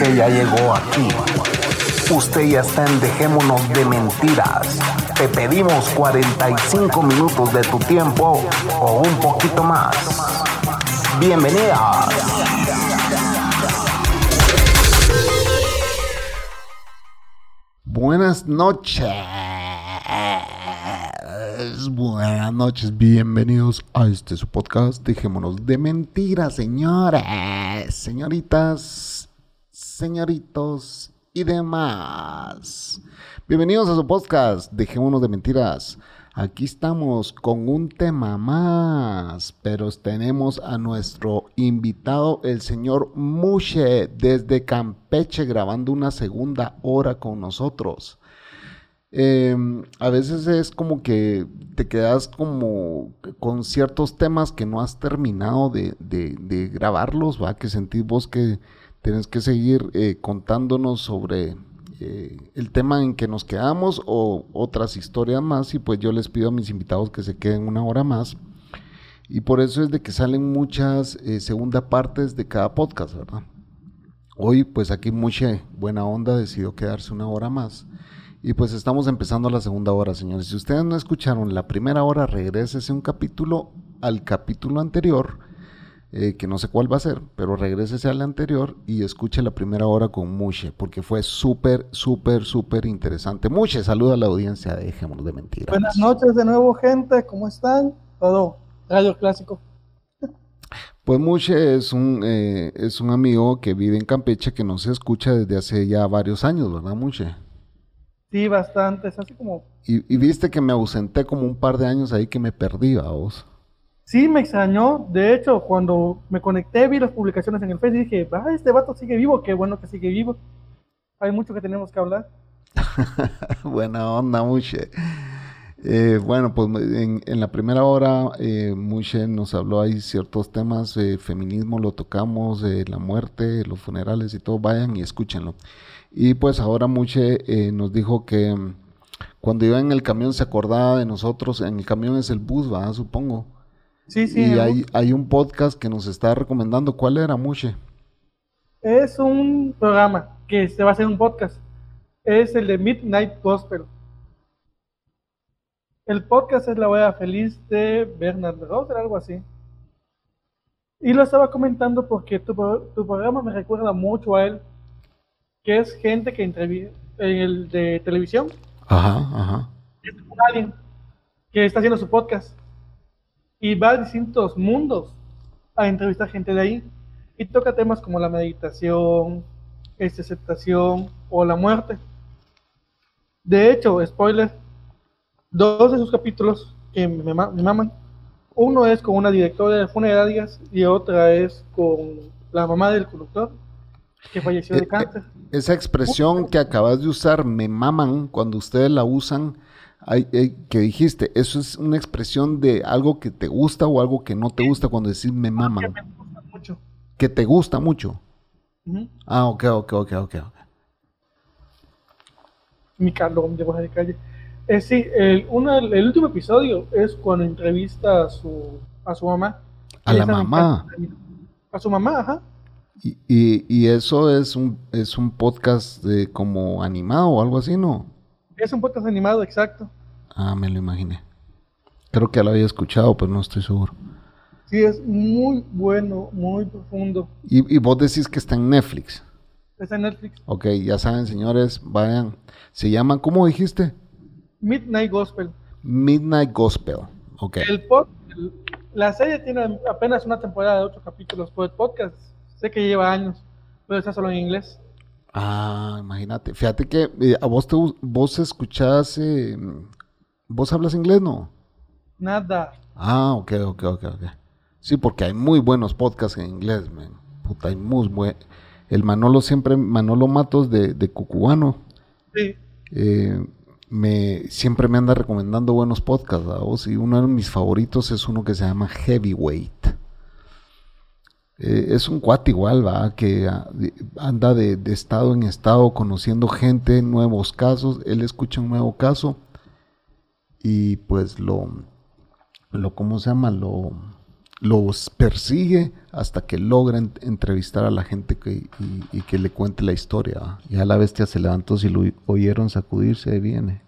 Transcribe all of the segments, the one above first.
Ya llegó aquí. Usted ya está en Dejémonos de Mentiras. Te pedimos 45 minutos de tu tiempo o un poquito más. Bienvenida. Buenas noches. Buenas noches, bienvenidos a este su podcast. Dejémonos de mentiras, señores, señoritas, señoritos y demás. Bienvenidos a su podcast. Dejémonos de mentiras. Aquí estamos con un tema más, pero tenemos a nuestro invitado, el señor Mushe, desde Campeche, grabando una segunda hora con nosotros. Eh, a veces es como que te quedas como con ciertos temas que no has terminado de, de- de grabarlos, ¿va? Que sentís vos que tenés que seguir eh, contándonos sobre eh, el tema en que nos quedamos o otras historias más y pues yo les pido a mis invitados que se queden una hora más y por eso es de que salen muchas eh, segunda partes de cada podcast, ¿verdad? Hoy pues aquí Muche Buena Onda decidió quedarse una hora más y pues estamos empezando la segunda hora, señores. Si ustedes no escucharon la primera hora, regrésese un capítulo al capítulo anterior, eh, que no sé cuál va a ser, pero regrésese al anterior y escuche la primera hora con Mushe, porque fue súper, súper, súper interesante. Mushe, saluda a la audiencia, dejémonos de mentiras. Buenas noches de nuevo, gente. ¿Cómo están? Todo radio clásico. Pues Mushe es un, eh, es un amigo que vive en Campeche que nos escucha desde hace ya varios años, ¿verdad, Mushe? Sí, bastantes. Así como. Y, y viste que me ausenté como un par de años ahí que me perdí, a vos. Sí, me extrañó. De hecho, cuando me conecté, vi las publicaciones en el Facebook y dije, ah, este vato sigue vivo. Qué bueno que sigue vivo. Hay mucho que tenemos que hablar. Buena onda, Mushe. Eh, bueno, pues en, la primera hora eh, Mushe nos habló ahí ciertos temas, eh, feminismo lo tocamos, la muerte, los funerales y todo, vayan y escúchenlo. Y pues ahora Mushe eh, nos dijo que cuando iba en el camión se acordaba de nosotros, en el camión es el bus, va, supongo. Sí, sí. y hay, hay un podcast que nos está recomendando, ¿cuál era, Mushe? Es un programa que se va a hacer un podcast. Es el de Midnight Gospel. El podcast es La Hora Feliz de Bernard Rosser, algo así. Y lo estaba comentando porque tu, tu programa me recuerda mucho a él, que es gente que entrevista en el de televisión, Ajá, ajá. es un alguien que está haciendo su podcast y va a distintos mundos a entrevistar gente de ahí y toca temas como la meditación, esta aceptación o la muerte. De hecho, spoiler, dos de sus capítulos que me, me maman, uno es con una directora de funerarias y otra es con la mamá del conductor que falleció de eh, cáncer. Esa expresión que acabas de usar, me maman, cuando ustedes la usan, que dijiste, eso es una expresión de algo que te gusta o algo que no te gusta cuando decís me que maman, me gusta mucho. que te gusta mucho. Ah, ok, ok, ok, ok. mi calón de baja de calle. Eh, sí, el, uno, el último episodio es cuando entrevista a su, a su mamá. A la mamá. encanta. A su mamá, ajá. Y, y- y eso es un, es un podcast de como animado o algo así, ¿no? Es un podcast animado, exacto. Ah, me lo imaginé. Creo que lo había escuchado, pero no estoy seguro. Sí, es muy bueno, muy profundo. Y, y vos decís que está en Netflix. Está en Netflix. Ok, ya saben, señores, vayan. Se llama, ¿cómo dijiste? Midnight Gospel. Midnight Gospel. Ok. El pod, el- la serie tiene apenas una temporada de ocho capítulos, pero el podcast sé que lleva años, pero está solo en inglés. Ah, imagínate. Fíjate que eh, a vos te vos escuchás, eh, vos hablas inglés, ¿no? Nada. Ah, ok, ok, ok, ok. Sí, porque hay muy buenos podcasts en inglés, man. Puta, hay muy buen... El Manolo siempre, Manolo Matos de, de Cucubano, Sí. eh, me, siempre me anda recomendando buenos podcasts, ¿a vos? Y uno de mis favoritos es uno que se llama Heavyweight. Eh, es un cuate igual, va, que anda de, de estado en estado conociendo gente, nuevos casos. Él escucha un nuevo caso y pues lo, lo ¿cómo se llama? Lo, los persigue hasta que logra en- entrevistar a la gente que, y, y que le cuente la historia. ¿va? Ya la bestia se levantó, si lo oyeron sacudirse, ahí viene.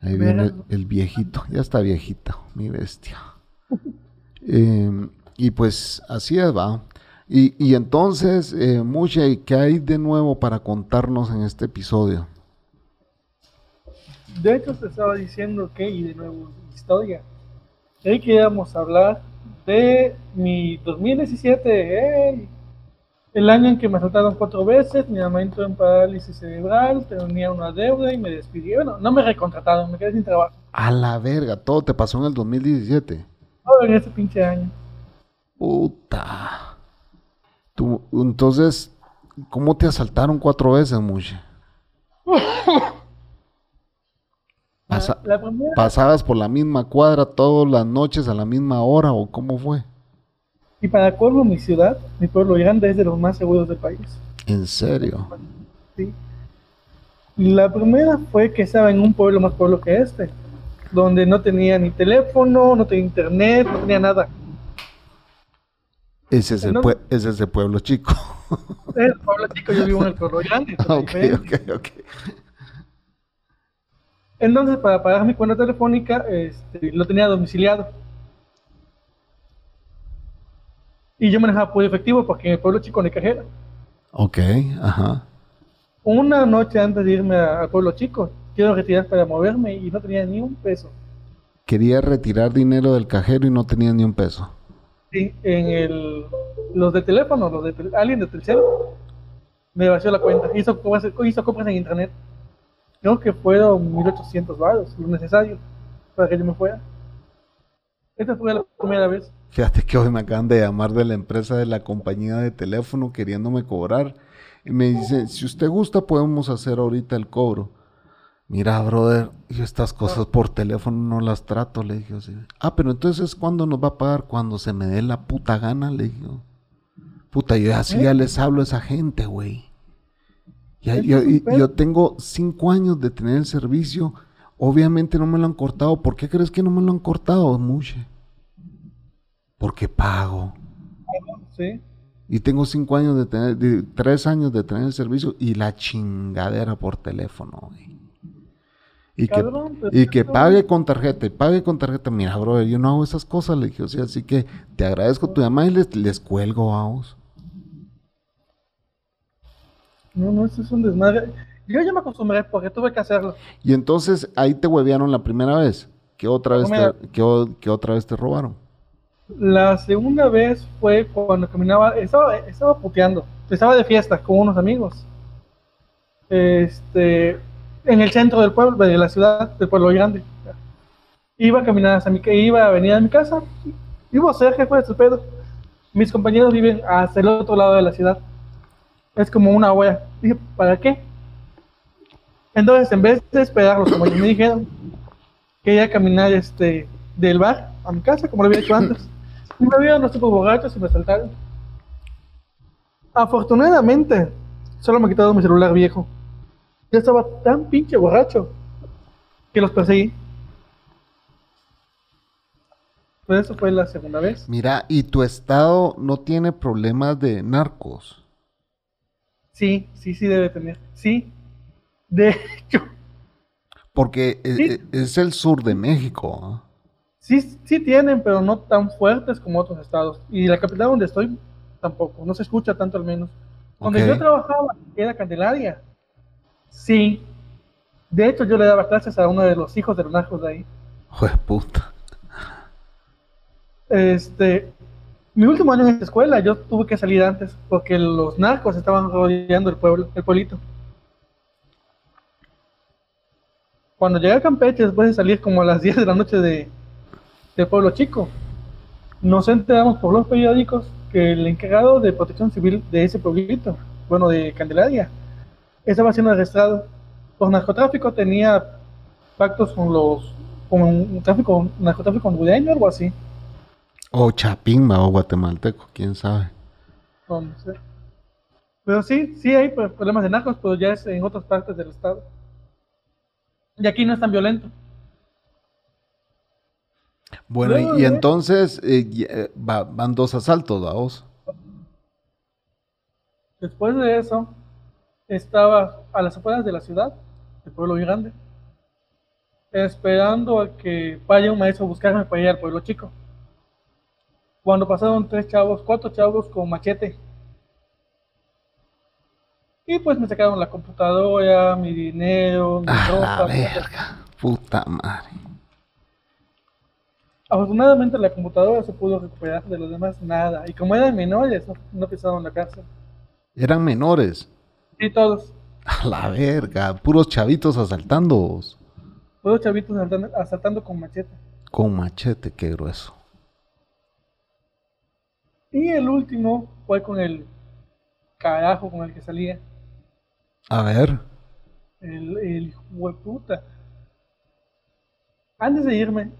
Ahí viene el, viejito, ya está viejito, mi bestia. Eh, y pues así es, va. Y, y entonces, eh, Musha, ¿y ¿qué hay de nuevo para contarnos en este episodio? De hecho, te estaba diciendo que, y de nuevo, historia. Hoy queríamos hablar de mi 2017, ¡ey! el año en que me asaltaron cuatro veces, mi mamá entró en parálisis cerebral, tenía una deuda y me despidieron. Bueno, no me recontrataron, me quedé sin trabajo. A la verga, todo te pasó en el 2017. Todo en ese pinche año. Puta. Tú, entonces, ¿cómo te asaltaron cuatro veces? Pasa- primera, ¿Pasabas por la misma cuadra todas las noches a la misma hora o cómo fue? y para colmo, mi ciudad, mi pueblo grande, es de los más seguros del país. ¿En serio? Sí. La primera fue que estaba en un pueblo más pueblo que este, donde no tenía ni teléfono, no tenía internet, no tenía nada. Ese es el, pue- ese es el pueblo chico. Es el pueblo chico, yo vivo en el pueblo grande. es ok, diferente. ok, ok. Entonces, para pagar mi cuenta telefónica, este, lo tenía domiciliado. Y yo manejaba por efectivo porque en el pueblo chico no hay cajera. Ok, ajá. Una noche antes de irme al pueblo chico, quiero retirar para moverme y no tenía ni un peso. Quería retirar dinero del cajero y no tenía ni un peso. Sí, en el, los de teléfono, los de alguien de Telcel, me vació la cuenta. Hizo, hizo compras en internet. Creo que fueron 1800 baros, lo necesario para que yo me fuera. Esta fue la primera vez. Fíjate que hoy me acaban de llamar de la empresa de la compañía de teléfono queriéndome cobrar. Y me dicen, si usted gusta podemos hacer ahorita el cobro. Mira, brother, yo estas cosas por teléfono no las trato, le dije así. Ah, pero entonces ¿cuándo nos va a pagar? Cuando se me dé la puta gana, le dije. Puta, yo así ya les hablo a esa gente, güey. Ya, yo, tengo cinco años de tener el servicio. Obviamente no me lo han cortado. ¿Por qué crees que no me lo han cortado, Mushe? Porque pago. Sí. Y tengo cinco años de tener, de- tres años de tener el servicio y la chingadera por teléfono, güey. Y que, Cabrón, y que pague con tarjeta, y pague con tarjeta. Mira, bro, yo no hago esas cosas, le dije, o sea, así que te agradezco tu llamada y les, les cuelgo a vos. No, no, eso es un desmadre. Yo ya me acostumbré porque tuve que hacerlo. Y entonces ahí te huevearon la primera vez. ¿Qué otra vez te, qué qué otra vez te robaron? La segunda vez fue cuando caminaba, estaba, estaba puteando, estaba de fiesta con unos amigos. Este, en el centro del pueblo, de la ciudad, del pueblo grande. Iba a caminar hasta mi iba a venir a mi casa, vivo cerca, ¿cuál es el pedo? Mis compañeros viven hasta el otro lado de la ciudad. Es como una huella. Dije, ¿para qué? Entonces, en vez de esperarlos, como ellos me dijeron, quería caminar este, del bar a mi casa, como lo había hecho antes. Y me vieron los tipos borrachos y me saltaron. Afortunadamente, solo me quitaron mi celular viejo. Yo estaba tan pinche borracho que los perseguí. Pues eso fue la segunda vez. Mira, ¿y tu estado no tiene problemas de narcos? Sí, sí, sí debe tener. Sí. De hecho, Porque e- Sí. e- es el sur de México. ¿ah? sí, sí tienen, pero no tan fuertes como otros estados. Y la capital donde estoy tampoco, no se escucha tanto al menos. Donde yo trabajaba era Candelaria. Sí. De hecho, yo le daba clases a uno de los hijos de los narcos de ahí. Jue puta. Este, mi último año en esta escuela, yo tuve que salir antes porque los narcos estaban rodeando el pueblo, el pueblito. Cuando llegué a Campeche, después de salir como a las 10 de la noche de, de Pueblo Chico, nos enteramos por los periódicos que el encargado de protección civil de ese pueblito, bueno, de Candelaria, estaba siendo arrestado por narcotráfico, tenía pactos con los, con un tráfico, narcotráfico hondureño o algo así. O Chapinma o guatemalteco, quién sabe. No, sé. Pero sí, sí hay pro- problemas de narcos, pero ya es en otras partes del estado. Y aquí no es tan violento. Bueno, y, entonces eh, eh, va- van dos asaltos, vamos. Después de eso, estaba a las afueras de la ciudad, del pueblo grande, esperando a que vaya un maestro a buscarme para ir al pueblo chico. Cuando pasaron tres chavos, cuatro chavos con machete. Y pues me sacaron la computadora, mi dinero, mi A la ropa. verga. Puta madre. Afortunadamente la computadora se pudo recuperar, de los demás nada. Y como eran menores, no, no pisaron la cárcel. Eran menores. Sí, todos. A la verga. Puros chavitos asaltando. Todos chavitos asaltando, asaltando con machete. Con machete, qué grueso. Y el último fue con el carajo con el que salía. A ver. El, el hijo de puta. Antes de irme,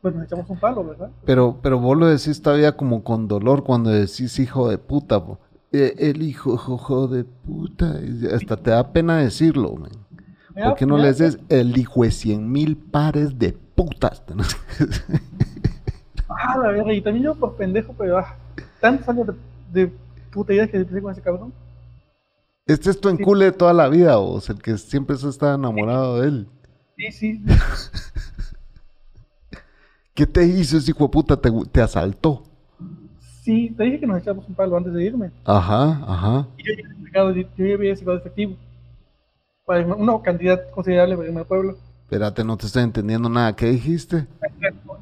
pues nos echamos un palo, ¿verdad? Pero, pero vos lo decís todavía como con dolor cuando decís hijo de puta. po. Eh, el hijo, de puta. Hasta te da pena decirlo, man. ¿Por qué no le dices el hijo de cien mil pares de putas? Ah, la verga. Y también yo por pendejo, pero ah, tantos años de, de puterías que empecé con ese cabrón. Este es tu encule de toda la vida, vos, el que siempre se está enamorado de él. Sí, sí. ¿Qué te hizo ese hijo de puta? ¿Te, te asaltó? Sí, te dije que nos echamos un palo antes de irme. Ajá, ajá. Y yo ya había sacado, yo ya había sacado efectivo. Para irme- una cantidad considerable para irme al pueblo. Espérate, no te estoy entendiendo nada. ¿Qué dijiste?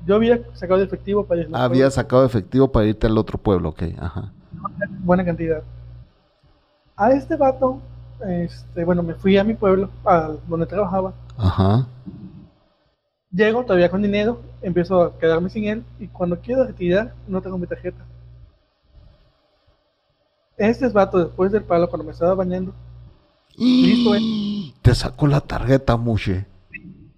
Yo había sacado de efectivo para irme al Había sacado efectivo para irte al otro pueblo, ok, ajá. buena cantidad. A este vato, este, bueno, me fui a mi pueblo, a donde trabajaba. Ajá. Llego todavía con dinero, empiezo a quedarme sin él y cuando quiero retirar no tengo mi tarjeta. Este es vato después del palo cuando me estaba bañando, Listo, Te sacó la tarjeta, Mushe.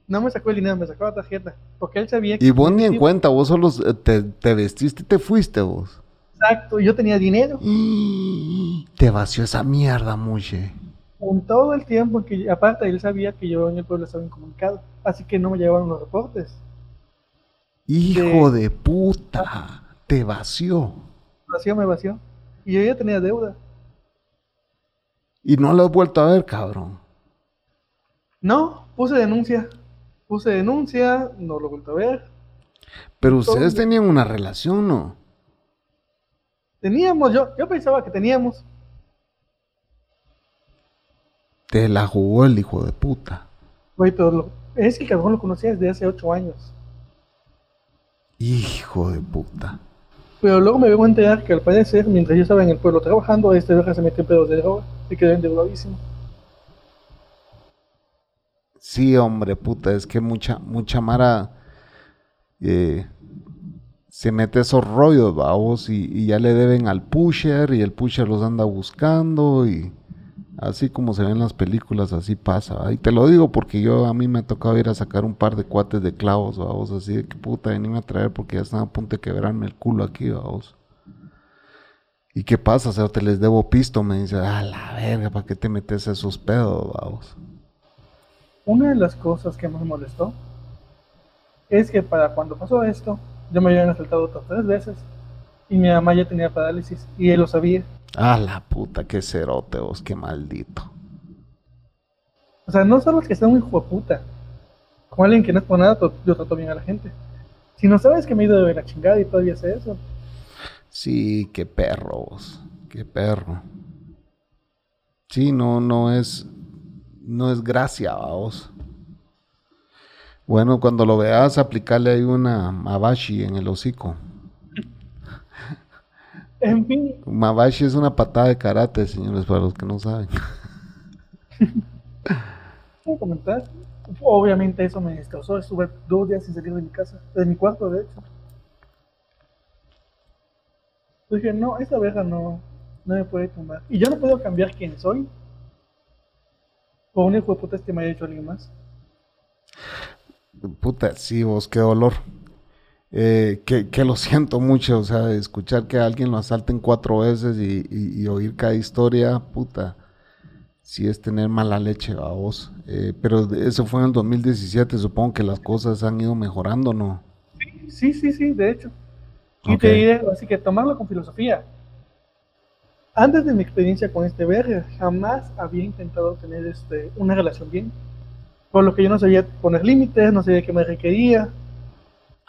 no me sacó el dinero, me sacó la tarjeta, porque él sabía que Y vos ni en cuenta, vos solo eh, te, te vestiste y te fuiste vos. Exacto, yo tenía dinero. Te vació esa mierda, Mushe. En todo el tiempo en que, aparte, él sabía que yo en el pueblo estaba incomunicado, así que no me llevaban los reportes. Hijo de puta. Te vació. Vació, me vació. Y yo ya tenía deuda. Y no lo has vuelto a ver, cabrón. No, puse denuncia. Puse denuncia, no lo he vuelto a ver. Pero ustedes tenían una relación, ¿no? Teníamos, yo, yo pensaba que teníamos. Te la jugó el hijo de puta. Güey, pero lo- es que el cabrón lo conocía desde hace ocho años. Hijo de puta. Pero luego me vengo a enterar que al parecer, mientras yo estaba en el pueblo trabajando, este verga se metió en pedos de droga y quedó endeudadísimo. Sí, hombre, puta, es que mucha, mucha mara eh, se mete esos rollos, vamos, y, y ya le deben al pusher, y el pusher los anda buscando, y así como se ven en las películas, así pasa. Y te lo digo porque yo a mí me ha tocado ir a sacar un par de cuates de clavos, vamos, así de que puta, venime a traer porque ya están a punto de quebrarme el culo aquí, vamos. ¿Y qué pasa? O sea, te les debo pisto, me dice, a la verga, ¿para qué te metes esos pedos, vamos? Una de las cosas que más me molestó es que para cuando pasó esto, yo me habían asaltado otras tres veces y mi mamá ya tenía parálisis y él lo sabía. Ah, la puta, qué cerote vos, qué maldito. O sea, no solo es que sea un hijo de puta, como alguien que no es por nada, yo trato bien a la gente. Si no sabes que me he ido de la chingada y todavía hace eso, Sí, qué perro vos, qué perro. Sí, no, no es, no es gracia, vos. Bueno, cuando lo veas, aplicarle ahí una mabashi en el hocico. En fin, Mabashi es una patada de karate, señores, para los que no saben. ¿puedo comentar? Obviamente eso me causó, estuve dos días sin salir de mi casa, de mi cuarto de hecho. Dije, no, esta verga no, no me puede tumbar. Y yo no puedo cambiar quién soy por un hijo de puta que me haya hecho alguien más. Puta, sí, vos, qué dolor. Eh, que, que lo siento mucho, o sea, escuchar que a alguien lo asalten cuatro veces y, y- y oír cada historia, puta, sí es tener mala leche a vos. Eh, pero eso fue en el 2017, supongo que las cosas han ido mejorando, ¿no? sí, sí, sí, de hecho. Y te diré, así que tomarlo con filosofía. Antes de mi experiencia con este verga, jamás había intentado tener este, una relación bien. Por lo que yo no sabía poner límites, no sabía qué me requería.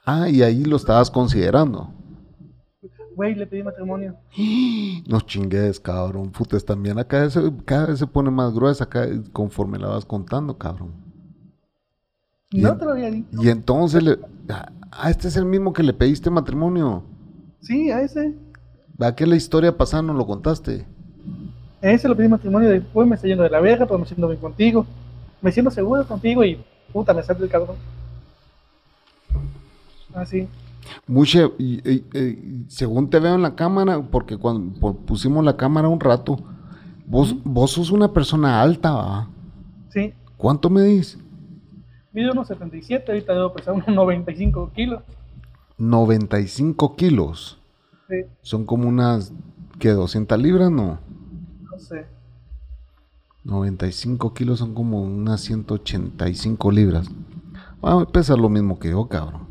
Ah, y ahí lo estabas considerando. Güey, le pedí matrimonio. No chingues, cabrón. Putas, también vez se- cada vez se pone más gruesa acá, conforme la vas contando, cabrón. No te lo había dicho. Y entonces le... Ah, este es el mismo que le pediste matrimonio. Sí, a ese. ¿Va que la historia pasada no lo contaste? A ese lo pedí matrimonio. Después me está yendo de la verga, pero me siento bien contigo. Me siento seguro contigo y puta, me sale el cabrón. Así. Muche, y- y- y según te veo en la cámara, porque cuando pusimos la cámara un rato, vos, vos sos una persona alta, ¿va? Sí. ¿Cuánto medís? Mido unos 77, ahorita debo pesar unos 95 kilos. 95 kilos. Sí, Son como unas, ¿qué? 200 libras, no. no sé. 95 kilos son como unas 185 libras. Ah, pesa lo mismo que yo, cabrón.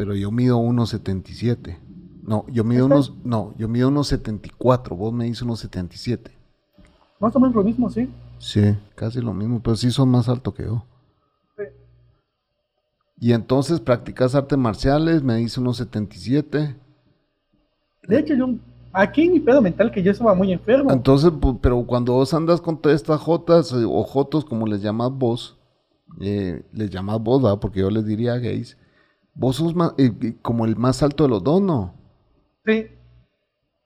Pero yo mido unos 77. No, yo mido ¿Está? unos, no, yo mido unos 74. Vos me dices unos 77. Más o menos lo mismo, sí. Sí, casi lo mismo, pero sí son más alto que yo. Sí. Y entonces practicas artes marciales, me dice unos 77. De hecho, yo, aquí mi pedo mental que yo estaba muy enfermo. Entonces, pero cuando vos andas con todas estas jotas eh, o jotos, como les llamas vos, eh, les llamas vos, ¿verdad? Porque yo les diría gays, vos sos más, eh, eh, como el más alto de los dos, ¿no? Sí.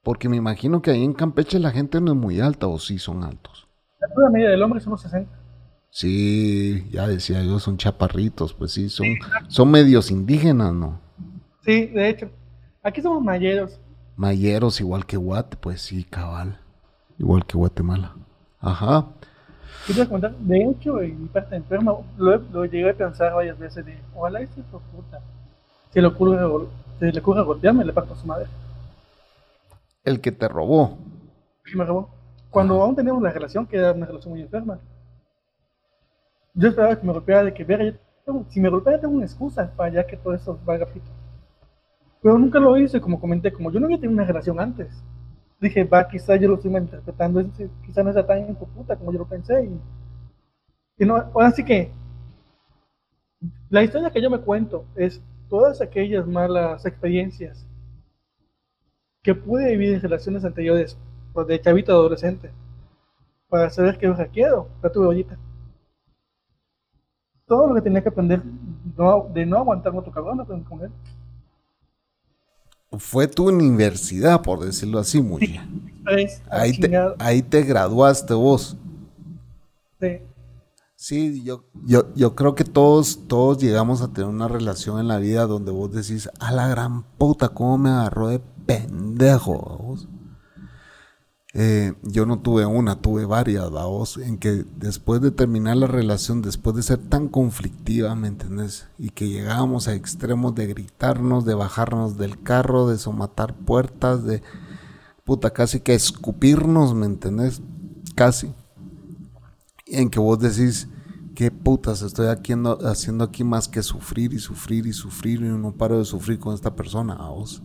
Porque me imagino que ahí en Campeche la gente no es muy alta, o sí son altos. La altura media del hombre es unos 60. Sí, ya decía yo, son chaparritos, pues sí, son, son medios indígenas, ¿no? Sí, de hecho. Aquí somos mayeros. Mayeros igual que Guate, pues sí, cabal. Igual que Guatemala. Ajá. Quiero contar, de hecho, en mi parte enferma, lo, lo llegué a pensar varias veces de, ojalá hijo de puta, se le ocurre, gol- se le golpearme, le parto a su madre. El que te robó. Me robó. Cuando aún teníamos la relación, que era una relación muy enferma, yo esperaba que me golpeara de que, tengo- si me golpea tengo una excusa para ya que todo eso valga pito. Pero nunca lo hice, como comenté, como yo no había tenido una relación antes. Dije, va, quizá yo lo estoy malinterpretando, es decir, quizá no sea tan puta como yo lo pensé. Y, y no, ahora sí que, la historia que yo me cuento es todas aquellas malas experiencias que pude vivir en relaciones anteriores, pues de chavito adolescente, para saber que quiero, la tuve ahorita. Todo lo que tenía que aprender no- de no aguantar otro cabrón, aprendí con él. Fue tu universidad, por decirlo así, muy la Ahí te, ahí te graduaste vos. Sí. Sí, yo, yo, yo creo que todos, todos llegamos a tener una relación en la vida donde vos decís, a la gran puta, cómo me agarró de pendejo. Eh, yo no tuve una, tuve varias, vos, en que después de terminar la relación, después de ser tan conflictiva, ¿me entendés? Y que llegábamos a extremos de gritarnos, de bajarnos del carro, de somatar puertas, de puta, casi que escupirnos, ¿me entendés? Casi en que vos decís, qué putas estoy aquí ando- haciendo aquí más que sufrir y sufrir y sufrir y no paro de sufrir con esta persona, a vos.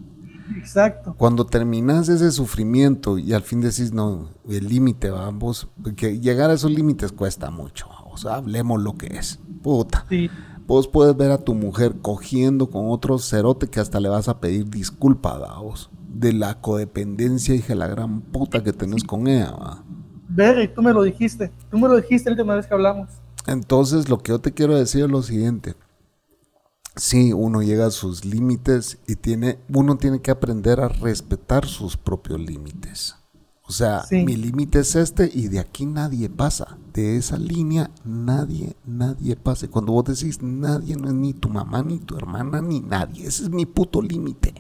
Exacto. Cuando terminas ese sufrimiento y al fin decís, no, el límite, vamos, que llegar a esos límites cuesta mucho, o sea, hablemos lo que es, puta. Sí. Vos puedes ver a tu mujer cogiendo con otro cerote que hasta le vas a pedir disculpa, vos, de la codependencia y de la gran puta que tenés con ella, va. Verga, y tú me lo dijiste. Tú me lo dijiste la última vez que hablamos. Entonces, lo que yo te quiero decir es lo siguiente. Sí, uno llega a sus límites y tiene, uno tiene que aprender a respetar sus propios límites. O sea, Sí. mi límite es este y de aquí nadie pasa. De esa línea nadie, nadie pasa. Y Cuando vos decís nadie, no es ni tu mamá, ni tu hermana, ni nadie. Ese es mi puto límite.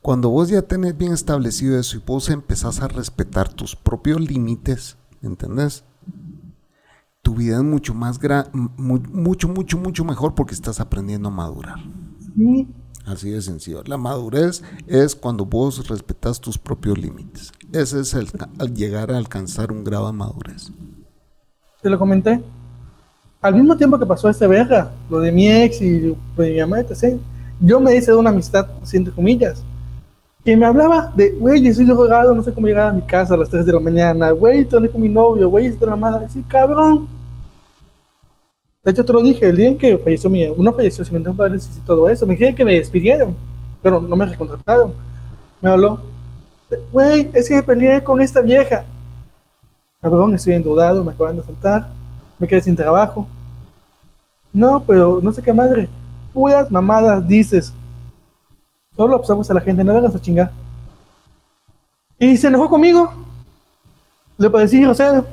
Cuando vos ya tenés bien establecido eso y vos empezás a respetar tus propios límites, ¿entendés? Tu vida es mucho más gra- mu- mucho, mucho, mucho mejor porque estás aprendiendo a madurar. Sí. Así de sencillo. La madurez es cuando vos respetas tus propios límites. Ese es el, al llegar a alcanzar un grado de madurez. Te lo comenté. al mismo tiempo que pasó esta verga, lo de mi ex y de mi mamá, etc., yo me hice de una amistad, entre comillas, que me hablaba de, güey, estoy drogado, no sé cómo llegar a mi casa a las 3 de la mañana, güey, estoy con mi novio, güey, estoy la madre, sí, cabrón. De hecho, te lo dije, el día en que falleció mi, uno falleció sin un padre y todo eso, me dijeron que me despidieron, pero no me recontrataron. Me habló, güey, es que me peleé con esta vieja. Cabrón, estoy endeudado, me acaban de saltar, me quedé sin trabajo. No, pero no sé qué madre, puras mamadas dices. Solo observas a la gente, no vengas a chingar. Y se enojó conmigo. Le parecí grosero.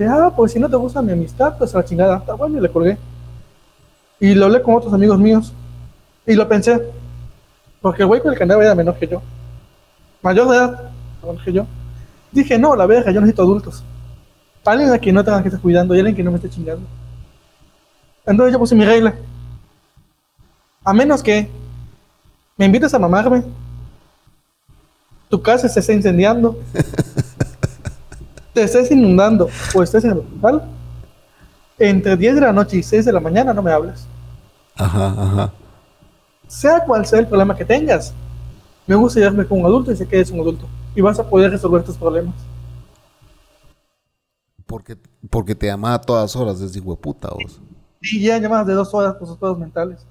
Ah, pues si no te gusta mi amistad, pues a la chingada. Está bueno, y le colgué. Y lo hablé con otros amigos míos. Y lo pensé. Porque el güey con el que andaba era menor que yo. Mayor de edad, menor que yo. Dije, no, la verga, yo necesito adultos. Alguien a quien no tenga que estar cuidando y alguien que no me esté chingando. Entonces yo puse mi regla. A menos que me invites a mamarme, tu casa se está incendiando, te estés inundando o estés en el hospital, entre 10 de la noche y 6 de la mañana no me hables. Ajá, ajá. Sea cual sea el problema que tengas, me gusta llevarme con un adulto y sé que eres un adulto y vas a poder resolver tus problemas. Porque, porque te llamaba a todas horas desde hueputa vos. Y ya llamadas de dos horas por sus pedos mentales.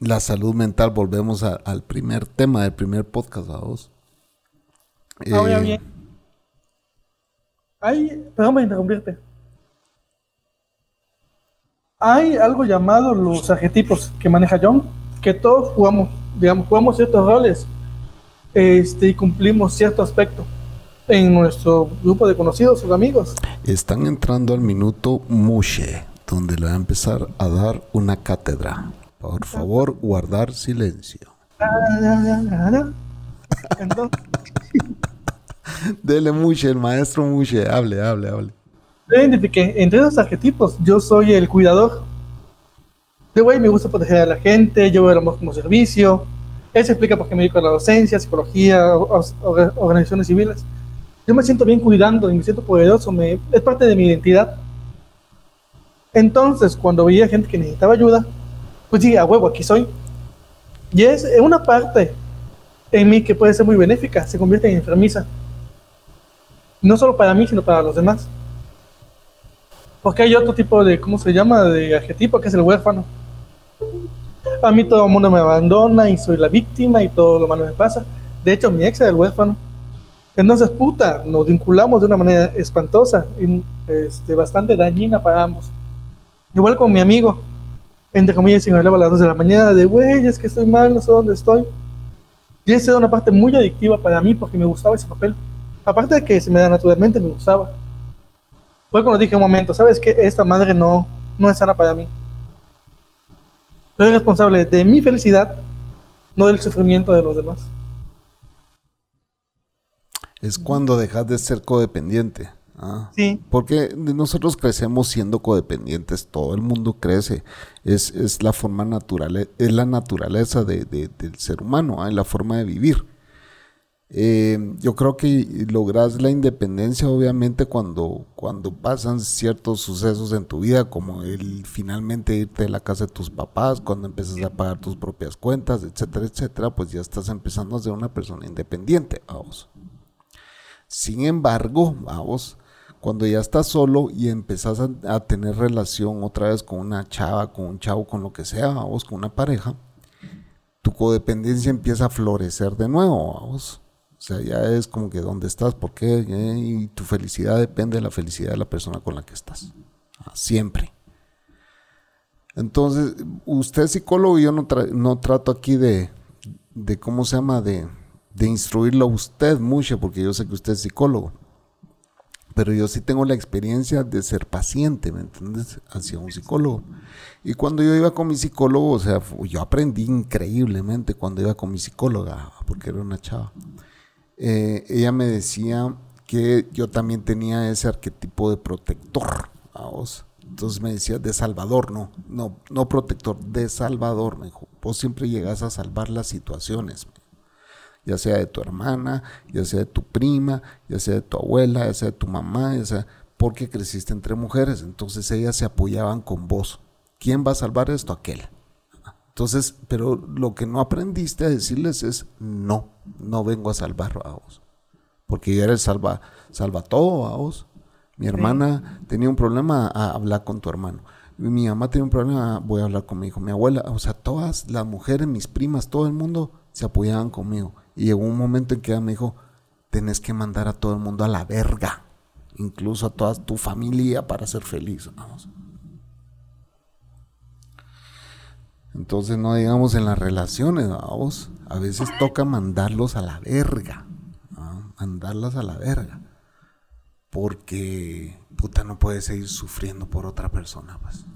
La salud mental, volvemos a- al primer tema del primer podcast, vos. Ahora Eh, bien, hay, perdón por interrumpirte. Hay algo llamado los arquetipos que maneja John, que todos jugamos, digamos, jugamos ciertos roles este, y cumplimos cierto aspecto en nuestro grupo de conocidos o amigos. Están entrando al minuto Mushe, donde le va a empezar a dar una cátedra. Por favor, guardar silencio. Dele Mushe, el maestro Mushe, hable, hable, hable. yo identifiqué entre esos arquetipos, yo soy el cuidador. De güey, me gusta proteger a la gente, yo veo el amor como servicio. Eso explica por qué me dedico a la docencia, psicología, organizaciones civiles. Yo me siento bien cuidando y me siento poderoso, me, es parte de mi identidad. Entonces, cuando veía gente que necesitaba ayuda, pues dije, a huevo, aquí soy. Y es una parte en mí que puede ser muy benéfica, se convierte en enfermiza. No solo para mí, sino para los demás. Porque hay otro tipo de, ¿cómo se llama? De arquetipo, que es el huérfano. A mí todo el mundo me abandona y soy la víctima y todo lo malo me pasa. De hecho, mi ex era el huérfano. Entonces, puta, nos vinculamos de una manera espantosa y este, bastante dañina para ambos. Igual con mi amigo, entre comillas, si me hablaba a las 2 de la mañana de, güey, es que estoy mal, no sé dónde estoy. Y esa era una parte muy adictiva para mí porque me gustaba ese papel. Aparte de que se me da naturalmente, me gustaba. Fue cuando dije un momento, ¿sabes qué? Esta madre no, no es sana para mí. Soy responsable de mi felicidad, no del sufrimiento de los demás. Es cuando dejas de ser codependiente. ¿Ah? Sí, Porque nosotros crecemos siendo codependientes, todo el mundo crece, es, es la forma natural, es la naturaleza de- de- del ser humano, ¿ah? la forma de vivir. Eh, yo creo que logras la independencia obviamente cuando, cuando pasan ciertos sucesos en tu vida, como el finalmente irte de la casa de tus papás, cuando empiezas a pagar tus propias cuentas, etcétera, etcétera, pues ya estás empezando a ser una persona independiente, vamos. Sin embargo, vamos, cuando ya estás solo y empezás a, tener relación otra vez con una chava, con un chavo, con lo que sea, vamos, con una pareja, tu codependencia empieza a florecer de nuevo, vamos. O sea, ya es como que dónde estás, por qué, y tu felicidad depende de la felicidad de la persona con la que estás. Ah, Siempre. Entonces, usted es psicólogo yo no, tra- no trato aquí de, de, ¿cómo se llama? De, de instruirlo a usted mucho, porque yo sé que usted es psicólogo. Pero yo sí tengo la experiencia de ser paciente, ¿me entiendes? Hacia un psicólogo. Y cuando yo iba con mi psicólogo, o sea, yo aprendí increíblemente cuando iba con mi psicóloga, porque era una chava. Eh, ella me decía que yo también tenía ese arquetipo de protector, vamos. Entonces me decía de salvador, no, no, no protector, de salvador, me dijo. Vos siempre llegas a salvar las situaciones. Ya sea de tu hermana, ya sea de tu prima, ya sea de tu abuela, ya sea de tu mamá, ya sea, porque creciste entre mujeres, entonces ellas se apoyaban con vos. ¿Quién va a salvar esto? Aquel. Entonces, pero lo que no aprendiste a decirles es, no, no vengo a salvar a vos. Porque yo era el salva, salva todo a vos. Mi hermana tenía un problema, a hablar con tu hermano. Mi mamá tenía un problema, voy a hablar con mi hijo. Mi abuela, o sea, todas las mujeres, mis primas, todo el mundo se apoyaban conmigo. Y llegó un momento en que ella me dijo, tenés que mandar a todo el mundo a la verga, incluso a toda tu familia para ser feliz. Vamos. Entonces no digamos en las relaciones, vamos, a veces toca mandarlos a la verga, ¿no? mandarlas a la verga, porque puta no puedes seguir sufriendo por otra persona, pues.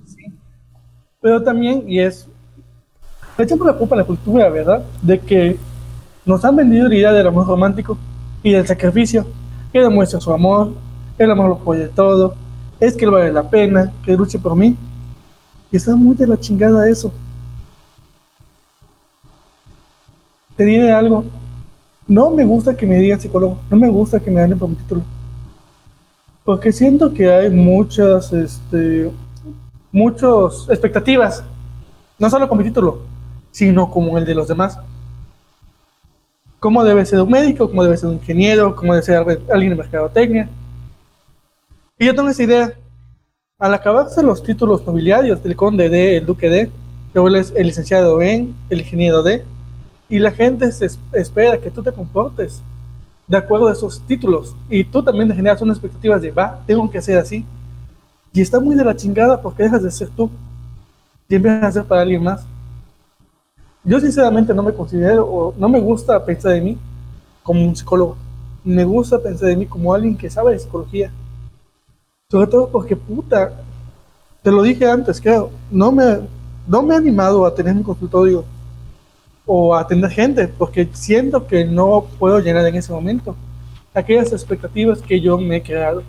Pero también, y es, echan por la culpa la cultura, ¿verdad? De que nos han vendido la idea del amor romántico y del sacrificio, que demuestra su amor, el amor lo puede todo, es que vale la pena, que luche por mí. Y está muy de la chingada eso. te diré algo. No me gusta que me digan psicólogo, no me gusta que me hablen por mi título. Porque siento que hay muchas, este, muchas expectativas, no solo con mi título, sino como el de los demás. ¿Cómo debe ser un médico? ¿Cómo debe ser un ingeniero? ¿Cómo debe ser alguien de mercadotecnia? Y yo tengo esa idea. Al acabarse los títulos nobiliarios del conde de, el duque de, el licenciado en, el ingeniero de, y la gente se espera que tú te comportes de acuerdo a esos títulos y tú también te generas unas expectativas de, va, tengo que ser así. Y está muy de la chingada porque dejas de ser tú y empiezas a ser para alguien más. Yo sinceramente no me considero o no me gusta pensar de mí como un psicólogo. Me gusta pensar de mí como alguien que sabe de psicología. Sobre todo porque, puta, te lo dije antes, claro, no me, no me he animado a tener un consultorio o atender gente, porque siento que no puedo llenar en ese momento aquellas expectativas que yo me he creado.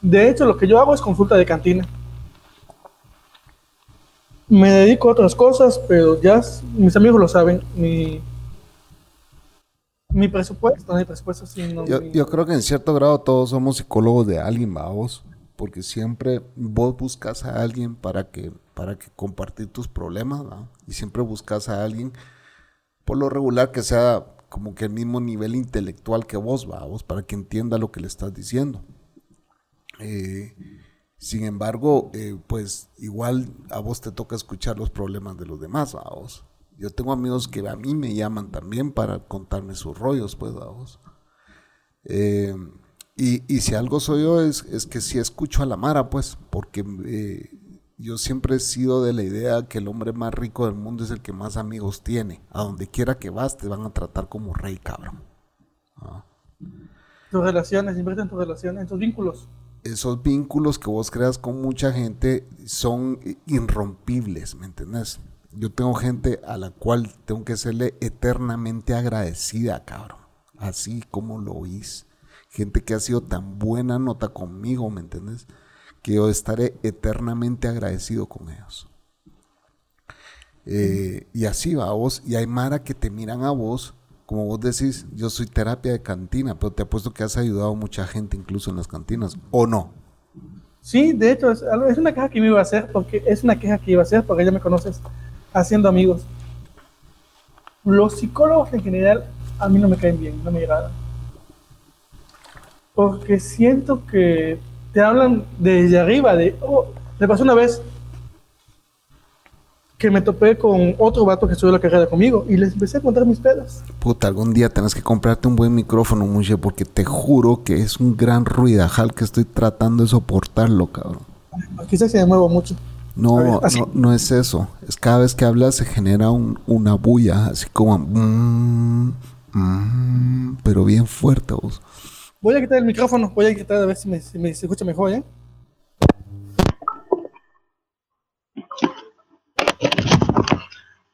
De hecho, lo que yo hago es consulta de cantina. Me dedico a otras cosas, pero ya mis amigos lo saben. Mi, mi presupuesto, no mi presupuesto, sino yo, yo creo que en cierto grado todos somos psicólogos de alguien, vamos, porque siempre vos buscas a alguien para que para que compartir tus problemas, Y siempre buscas a alguien, por lo regular, que sea como que el mismo nivel intelectual que vos, vos, para que entienda lo que le estás diciendo. Eh, sin embargo, eh, pues igual a vos te toca escuchar los problemas de los demás, vos. Yo tengo amigos que a mí me llaman también para contarme sus rollos, pues, vos. Eh, y, y, si algo soy yo es, es que si escucho a la Mara, pues, porque yo siempre he sido de la idea que el hombre más rico del mundo es el que más amigos tiene. A donde quiera que vas te van a tratar como rey, cabrón. Ah. Tus relaciones, invierte en tus relaciones, en tus vínculos. Esos vínculos que vos creas con mucha gente son irrompibles, ¿me entendés? Yo tengo gente a la cual tengo que serle eternamente agradecida, cabrón. Así como lo oís. Gente que ha sido tan buena nota conmigo, ¿me entendés? que yo estaré eternamente agradecido con ellos. Eh, y así va a vos, y hay Mara que te miran a vos, como vos decís, yo soy terapia de cantina, pero te apuesto que has ayudado a mucha gente incluso en las cantinas, ¿o no? Sí, de hecho, es, una queja que me iba a hacer, porque es una queja que iba a hacer, porque ya me conoces, haciendo amigos. Los psicólogos en general a mí no me caen bien, no me agradan. Porque siento que te hablan desde arriba, de, oh, me pasó una vez que me topé con otro vato que estudió la carrera conmigo y les empecé a contar mis pedas. Puta, algún día tenés que comprarte un buen micrófono, Muche, porque te juro que es un gran ruidajal que estoy tratando de soportarlo, cabrón. Quizás se me mucho. No, no, no, es eso. Es cada vez que hablas se genera una bulla, así como... Mm, mm, pero bien fuerte, vos. Voy a quitar el micrófono, voy a quitar a ver si me, si me escucha mejor, ¿eh?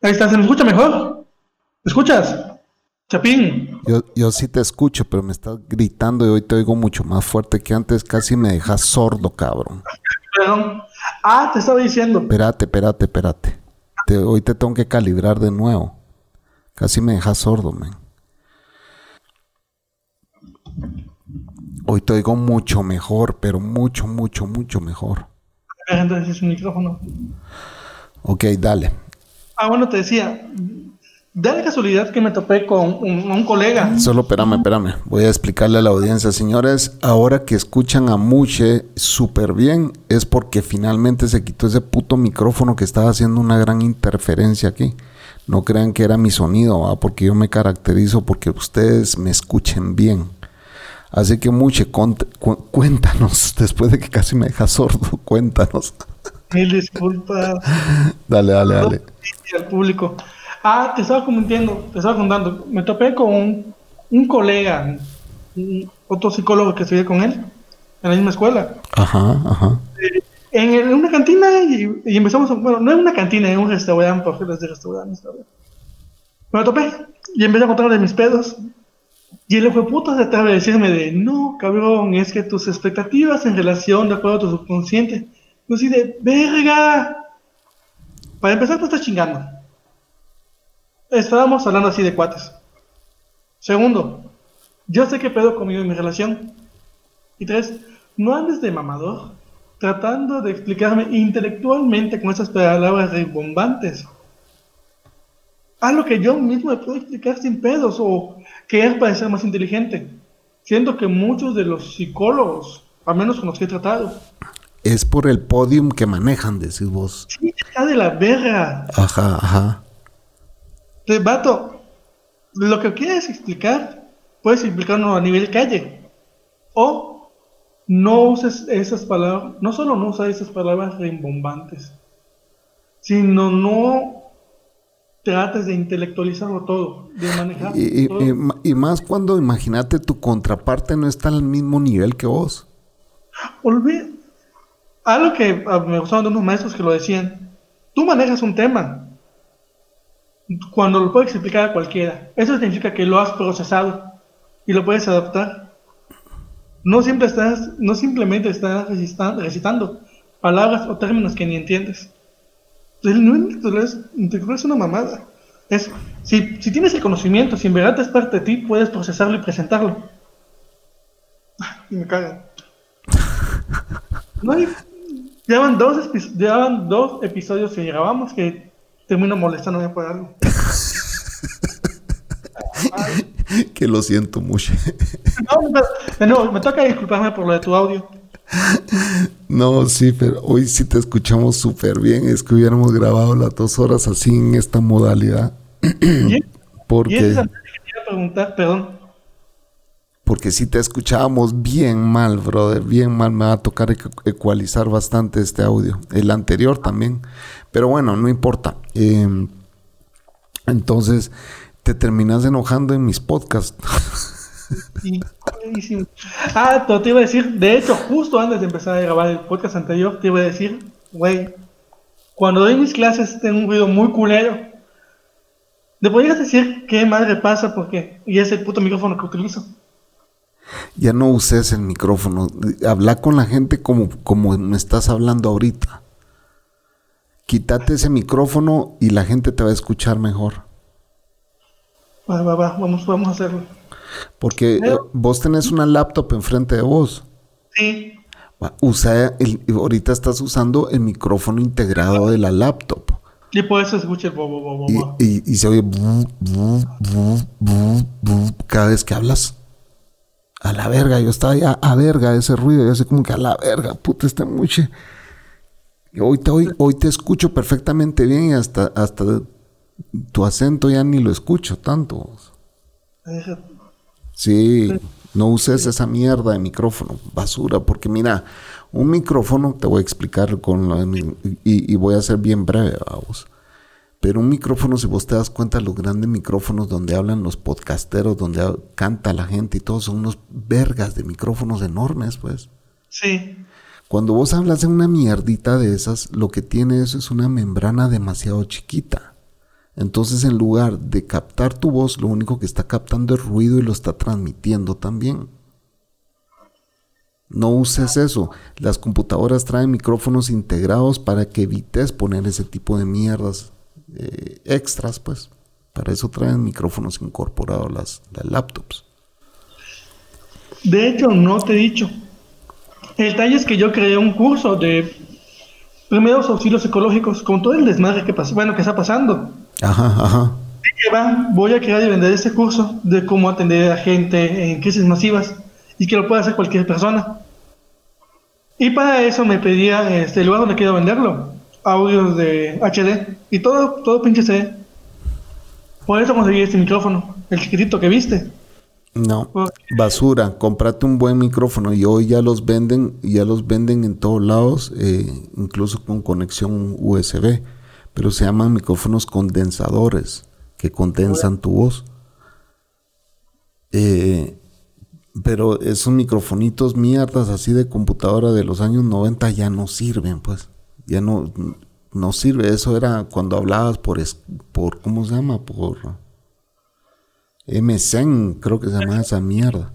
Ahí está, ¿se me escucha mejor? ¿Me escuchas? Chapín. Yo, yo sí te escucho, pero me estás gritando y hoy te oigo mucho más fuerte que antes. Casi me dejas sordo, cabrón. Perdón. Ah, te estaba diciendo. Espérate, espérate, espérate. hoy te tengo que calibrar de nuevo. Casi me dejas sordo, men. Hoy te oigo mucho mejor, pero mucho, mucho, mucho mejor. Entonces es un micrófono. Ok, dale. Ah, bueno, te decía, da la casualidad que me topé con un, colega. Solo espérame, espérame. Voy a explicarle a la audiencia, señores. Ahora que escuchan a Muche súper bien, es porque finalmente se quitó ese puto micrófono que estaba haciendo una gran interferencia aquí. No crean que era mi sonido, ¿va? porque yo me caracterizo porque ustedes me escuchen bien. Así que Muche, cuéntanos, después de que casi me dejas sordo, cuéntanos. Mil disculpas Dale, dale, dale. y al público. Ah, te estaba comentando, te estaba contando. Me topé con un, un colega, un- otro psicólogo que estudié con él en la misma escuela. Ajá, ajá. En, el- en una cantina y, y empezamos, a- bueno, no en una cantina, en un restaurante, porque es de restaurantes. Me topé y empecé a contarle mis pedos. Y él fue puta de de decirme de, no, cabrón, es que tus expectativas en relación de acuerdo a tu subconsciente. Yo así de, verga. Para empezar, te estás chingando. Estábamos hablando así de cuates. Segundo, yo sé qué pedo conmigo en mi relación. Y tres, no andes de mamador tratando de explicarme intelectualmente con esas palabras rebombantes. Haz lo que yo mismo me puedo explicar sin pedos o querer parecer más inteligente. Siendo que muchos de los psicólogos, al menos con los que he tratado, Es por el podium que manejan, decís vos. sí, está de la verga. Ajá, ajá. Entonces, vato, lo que quieres explicar, puedes explicarlo a nivel calle. O no uses esas palabras, no solo no usas esas palabras rimbombantes, sino no trates de intelectualizarlo todo, de manejar Y, todo. y más cuando imagínate tu contraparte no está al mismo nivel que vos. Olvida. Algo que ah, me gustaban de unos maestros que lo decían. Tú manejas un tema. Cuando lo puedes explicar a cualquiera. Eso significa que lo has procesado y lo puedes adaptar. No siempre estás, no simplemente estás recita- recitando palabras o términos que ni entiendes. El no intelectual intelectual es una mamada. Es, si, si tienes el conocimiento, si en verdad es parte de ti, puedes procesarlo y presentarlo. Y me cagan. No hay- Llevan dos, llevan dos episodios que grabamos que termino molestándome por algo. que lo siento mucho. No, pero- de nuevo, me toca disculparme por lo de tu audio. no, sí, pero hoy sí te escuchamos súper bien. Es que hubiéramos grabado las dos horas así en esta modalidad. Y, y Porque, es antes que te iba a preguntar, perdón. Porque sí te escuchábamos bien mal, brother. Bien mal. Me va a tocar ecu- ecualizar bastante este audio. El anterior también. Pero bueno, no importa. Eh, entonces, te terminas enojando en mis podcasts. Y, buenísimo. Ah, te iba a decir, de hecho, justo antes de empezar a grabar el podcast anterior, te iba a decir, güey, cuando doy mis clases tengo un ruido muy culero. ¿Le podrías decir qué madre pasa? Porque, y es el puto micrófono que utilizo. Ya no uses el micrófono. Habla con la gente como, como me estás hablando ahorita. Quítate ese micrófono y la gente te va a escuchar mejor. Va, va, va, vamos, vamos a hacerlo. Porque eh, Pero- vos tenés una laptop enfrente de vos. Sí, Usa el, ahorita estás usando el micrófono integrado de la laptop. y por eso escucha el bobo, bobo, Y, bobo. y- y se oye bu, bu, bu, bu, bu, cada vez que hablas. A la verga, yo estaba ya a verga ese ruido, yo sé como que a la verga, puta, está mucho. Y hoy te, hoy, hoy te escucho perfectamente bien y hasta, hasta tu acento ya ni lo escucho tanto. Sí, no uses esa mierda de micrófono, basura, porque mira, un micrófono, te voy a explicar con lo mi- y, y voy a ser bien breve, vamos. Pero un micrófono, si vos te das cuenta, los grandes micrófonos donde hablan los podcasteros, donde canta la gente y todo, son unos vergas de micrófonos enormes, pues. Sí, Cuando vos hablas en una mierdita de esas, lo que tiene eso es una membrana demasiado chiquita. Entonces, en lugar de captar tu voz, lo único que está captando es ruido y lo está transmitiendo también. No uses eso. Las computadoras traen micrófonos integrados para que evites poner ese tipo de mierdas eh, extras, pues. Para eso traen micrófonos incorporados las, las laptops. De hecho, no te he dicho. El detalle es que yo creé un curso de primeros auxilios psicológicos con todo el desmadre que pasa, bueno, que está pasando. Ajá, ajá. que va, voy a crear y vender este curso de cómo atender a gente en crisis masivas y que lo pueda hacer cualquier persona. Y para eso me pedía este, el lugar donde quiero venderlo, audios de HD y todo, todo pinche CD. Por eso conseguí este micrófono, el chiquitito que viste. No, basura, comprate un buen micrófono y hoy ya los venden, ya los venden en todos lados, eh, incluso con conexión USB, pero se llaman micrófonos condensadores que condensan tu voz. Eh, pero esos microfonitos mierdas así de computadora de los años 90 ya no sirven, pues. Ya no, no sirve. Eso era cuando hablabas por, por ¿cómo se llama? Por MSN, creo que se llama esa mierda.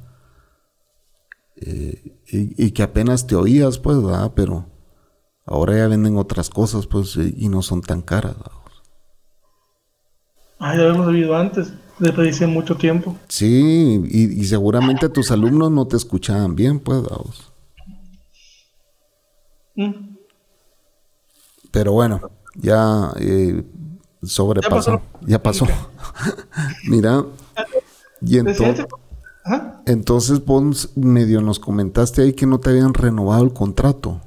Eh, y, que apenas te oías, pues, ¿verdad? Pero ahora ya venden otras cosas, pues, y no son tan caras. Ah, ya oído antes, le mucho tiempo. Sí, y, seguramente tus alumnos no te escuchaban bien, pues. Mm. Pero bueno, ya eh, sobrepasó. Ya pasó. Ya pasó. Mira, y entonces, entonces vos medio nos comentaste ahí que no te habían renovado el contrato.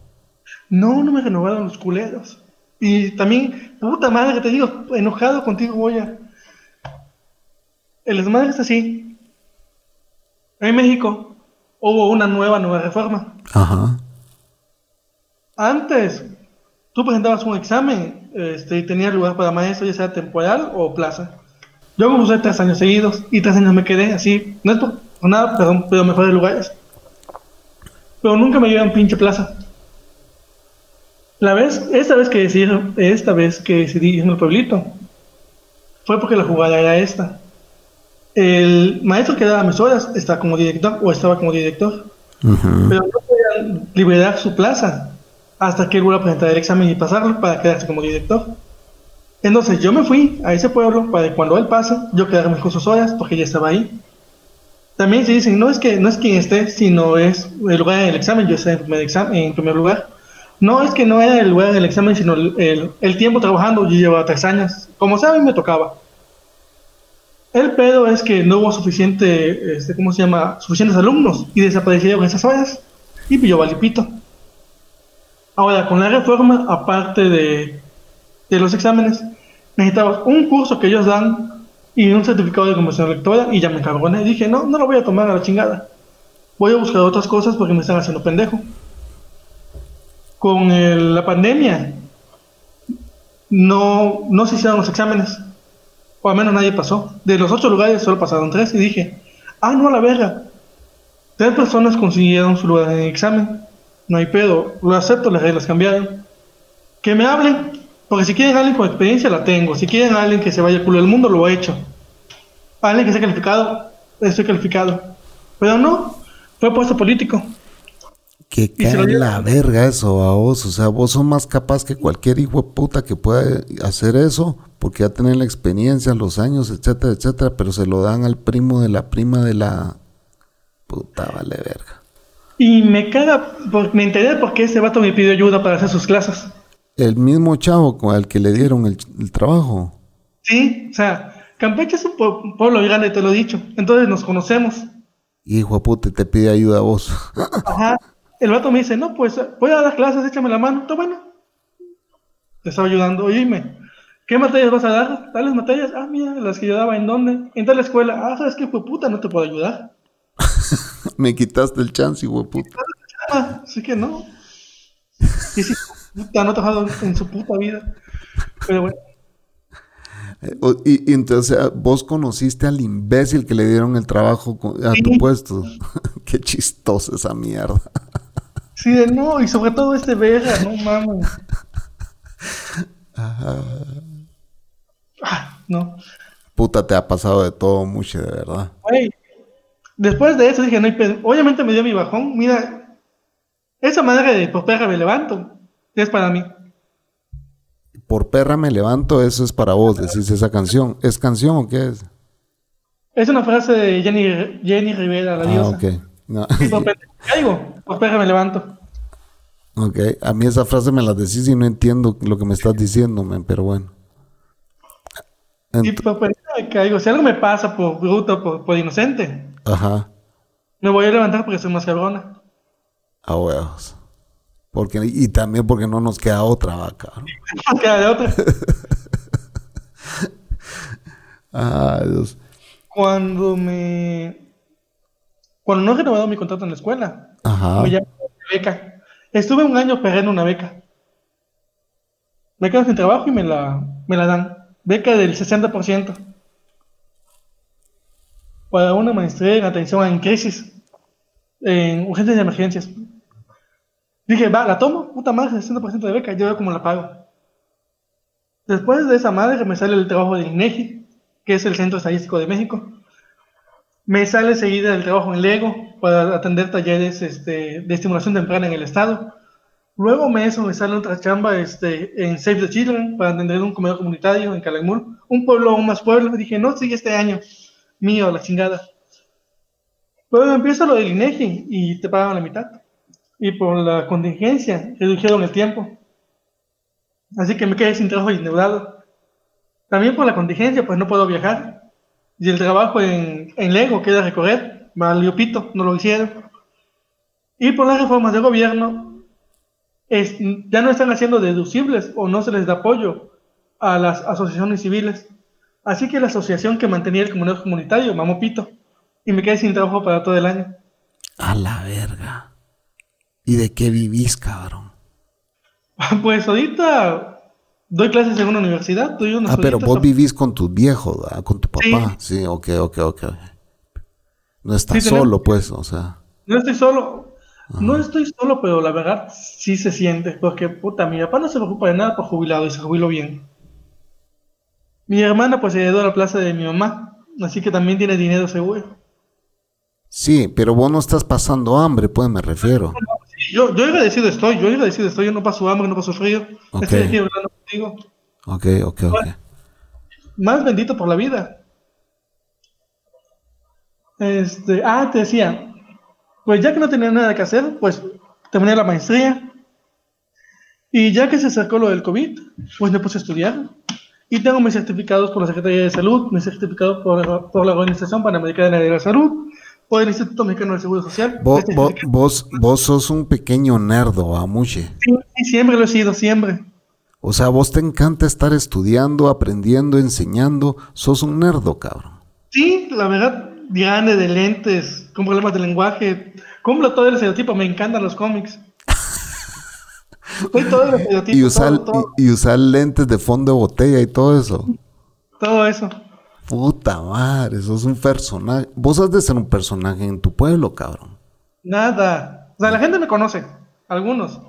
No, no me renovaron los culeros. Y también, puta madre, te digo, enojado contigo voy a... El desmadre está así. En México hubo una nueva, nueva reforma. Ajá. Antes, tú presentabas un examen este, y tenías lugar para maestro, ya sea temporal o plaza. Yo me usé tres años seguidos y tres años me quedé así. No es por, nada, perdón, pero mejores lugares. Pero nunca me llevan pinche plaza. La vez, esta vez que decidí, esta vez que decidí en el pueblito, fue porque la jugada era esta. El maestro que daba mis horas estaba como director o estaba como director. Pero no podían liberar su plaza hasta que vuelva a presentar el examen y pasarlo para quedarse como director. Entonces yo me fui a ese pueblo para que cuando él pase, yo quedarme con sus horas porque ya estaba ahí. También se dicen, no es que no es quien esté, sino es el lugar del examen, yo estaba en primer, lugar. No es que no era el lugar del examen, sino el, el, tiempo trabajando, yo llevaba tres años. Como saben, me tocaba. El pedo es que no hubo suficiente, este, ¿cómo se llama? Suficientes alumnos y desaparecieron esas horas y yo valipito. Ahora, con la reforma, aparte de, de los exámenes, necesitaba un curso que ellos dan y un certificado de conversión lectora y ya me encargoné. Y dije, no, no lo voy a tomar a la chingada. Voy a buscar otras cosas porque me están haciendo pendejo. Con la pandemia no, no se hicieron los exámenes. O al menos nadie pasó. De los ocho lugares solo pasaron tres y dije, ah, no, a la verga. Tres personas consiguieron su lugar en el examen. No hay pedo. Lo acepto, las reglas cambiaron. Que me hablen porque si quieren a alguien con experiencia, la tengo. Si quieren a alguien que se vaya al culo del mundo, lo he hecho. alguien que sea calificado, estoy calificado. Pero no, fue puesto político. Que cae la verga eso a vos. O sea, vos sos más capaz que cualquier hijo de puta que pueda hacer eso, porque ya tienen la experiencia, los años, etcétera, etcétera, pero se lo dan al primo de la prima de la. Puta, vale verga. Y me caga, me enteré porque ese vato me pidió ayuda para hacer sus clases el mismo chavo el que le dieron el, trabajo. Sí, o sea, Campeche es un pueblo grande, te lo he dicho. Entonces nos conocemos. Hijo de puta, te pide ayuda a vos. Ajá. El vato me dice, no, pues voy a dar clases, échame la mano. Está bueno. Te estaba ayudando. Oíme, ¿qué materias vas a dar? Tales materias. Ah, mira, las que yo daba en dónde. En tal escuela. Ah, ¿sabes qué, fue puta? No te puedo ayudar. me quitaste el chance, de puta. Así que no. Y sí, puta, no ha trabajado en su puta vida. Pero bueno. Eh, y, entonces ah, vos conociste al imbécil que le dieron el trabajo a tu puesto. Qué chistosa esa mierda. Sí, de no, y sobre todo este verga, no mames. Ah, no. Puta, te ha pasado de todo mucho, de verdad. Después de eso dije, no Obviamente me dio mi bajón. Mira, esa madre de por perra me levanto es para mí. Por perra me levanto, eso es para vos, decís esa canción. ¿Es canción o qué es? Es una frase de Jenny, Jenny Rivera, la ah, diosa. No. Y por caigo, por perra me levanto. Ok, a mí esa frase me la decís y no entiendo lo que me estás diciendo, men, pero bueno. Y Ent- por pendejo me caigo. Si algo me pasa por bruto, por, por inocente, Ajá, me voy a levantar porque soy más cabrona. a huevos. Porque, y también porque no nos queda otra vaca. No queda de otra. Ay, Dios. Cuando me. Cuando no he renovado mi contrato en la escuela, Ajá. me llaman de beca. Estuve un año perdiendo una beca. Me quedo sin trabajo y me la, me la dan. Beca del 60%. Para una maestría en atención en crisis. En urgencias y emergencias. Dije, va, la tomo, puta madre, 60% de beca, yo veo cómo la pago. Después de esa madre me sale el trabajo del INEGI, que es el Centro Estadístico de México. Me sale seguida el trabajo en Lego para atender talleres este, de estimulación temprana en el estado. Luego me eso me sale otra chamba este, en Save the Children para atender un comedor comunitario en Calakmul, un pueblo aún más pueblo. Dije, no, sigue este año, mío, la chingada. Luego empieza lo del INEGI y te pagan la mitad. Y por la contingencia redujeron el tiempo. Así que me quedé sin trabajo y endeudado. También por la contingencia, pues no puedo viajar. Y el trabajo en, en Lego queda recorrer. Valió pito, no lo hicieron. Y por las reformas de gobierno, es- ya no están haciendo deducibles o no se les da apoyo a las asociaciones civiles. Así que la asociación que mantenía el comedor comunitario, mamó pito. Y me quedé sin trabajo para todo el año. A la verga. ¿Y de qué vivís, cabrón? Pues ahorita doy clases en una universidad, doy unas Ah, pero vos vivís con tus viejos, ¿verdad? Con tu papá. Sí, ok, ok, ok. No estás Sí, tenemos- solo, pues, o sea. No estoy solo. No estoy solo, pero la verdad sí se siente. Porque, puta, mi papá no se preocupa de nada por jubilado y se jubiló bien. Mi hermana, pues, heredó la plaza de mi mamá. Así que también tiene dinero seguro. Sí, pero vos no estás pasando hambre, pues, me refiero. Sí, Yo, yo agradecido estoy, yo agradecido estoy. Yo no paso hambre, no paso frío. Estoy aquí hablando contigo. Ok, ok, ok. Más bendito por la vida. Este, ah, te decía, pues ya que no tenía nada que hacer, pues terminé la maestría. Y ya que se acercó lo del COVID, pues me puse a estudiar. Y tengo mis certificados por la Secretaría de Salud, mis certificados por, por la Organización Panamericana de la Salud, por el Instituto Mexicano del Seguro Social. Vos, Este vos, certificado- vos, vos sos un pequeño nerdo, amuche. Sí, siempre lo he sido, siempre. O sea, vos te encanta estar estudiando, aprendiendo, enseñando. Sos un nerdo, cabrón. Sí, la verdad, grande de lentes, con problemas de lenguaje. Cumplo todo el estereotipo, me encantan los cómics. Soy todo el estereotipo, Y usar, todo, todo, y, y usar lentes de fondo de botella y todo eso. todo eso. Puta madre, sos un personaje. Vos has de ser un personaje en tu pueblo, cabrón. Nada. O sea, la gente me conoce, algunos.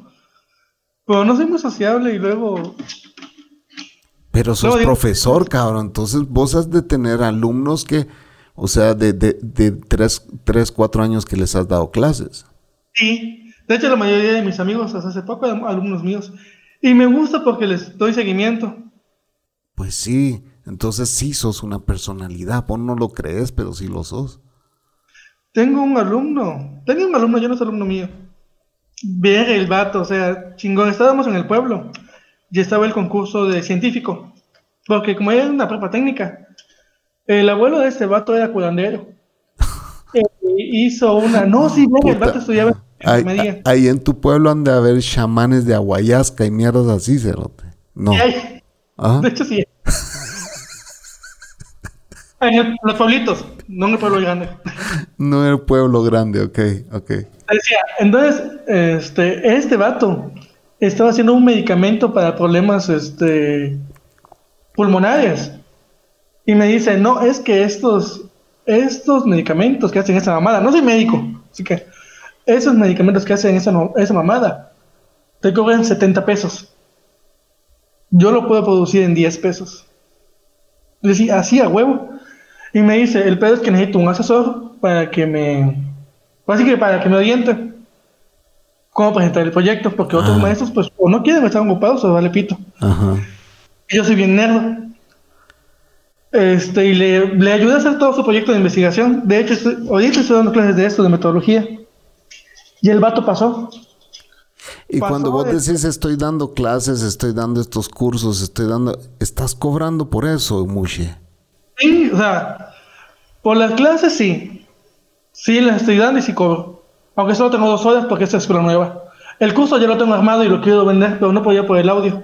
Pero no soy muy sociable y luego... Pero sos digo- profesor, cabrón. Entonces vos has de tener alumnos que, o sea, de, de, de tres, tres, cuatro años que les has dado clases. Sí. De hecho, la mayoría de mis amigos hasta hace poco eran alumnos míos. Y me gusta porque les doy seguimiento. Pues sí, entonces sí sos una personalidad. Vos no lo crees, pero sí lo sos. Tengo un alumno. Tenía un alumno, yo no soy alumno mío. Ver el vato, o sea, chingón. Estábamos en el pueblo y estaba el concurso de científico. Porque como era una prepa técnica, el abuelo de este vato era curandero. Eh, hizo una. No, sí, ver, el vato estudiaba Ahí, en tu pueblo han de haber chamanes de aguayasca y mierdas así, cerote. No. Hay-. De hecho, sí. En los pueblitos, no en el pueblo grande. No el pueblo grande, ok, ok. Decía, entonces, este, este vato estaba haciendo un medicamento para problemas este, pulmonares. Y me dice, no, es que estos, estos medicamentos que hacen esa mamada, no soy médico, así que esos medicamentos que hacen esa, no- esa mamada, te cobran 70 pesos. Yo lo puedo producir en 10 pesos. Le decía, así a huevo. Y me dice, el pedo es que necesito un asesor para que me, Así que para que me oriente cómo presentar el proyecto, porque otros Ah. maestros, pues, o no quieren estar ocupados o vale pito. Ajá. Y yo soy bien nerdo. Este, y le, le ayudé a hacer todo su proyecto de investigación. De hecho, estoy, ahorita estoy dando clases de esto, de metodología. Y el vato pasó. Y Pasó cuando vos de- decís estoy dando clases, estoy dando estos cursos, estoy dando, estás cobrando por eso, Mushi. Sí, o sea, por las clases sí. Sí, las estoy dando y sí cobro. Aunque solo tengo dos horas porque esta es escuela nueva. El curso ya lo tengo armado y lo quiero vender, pero no podía por el audio.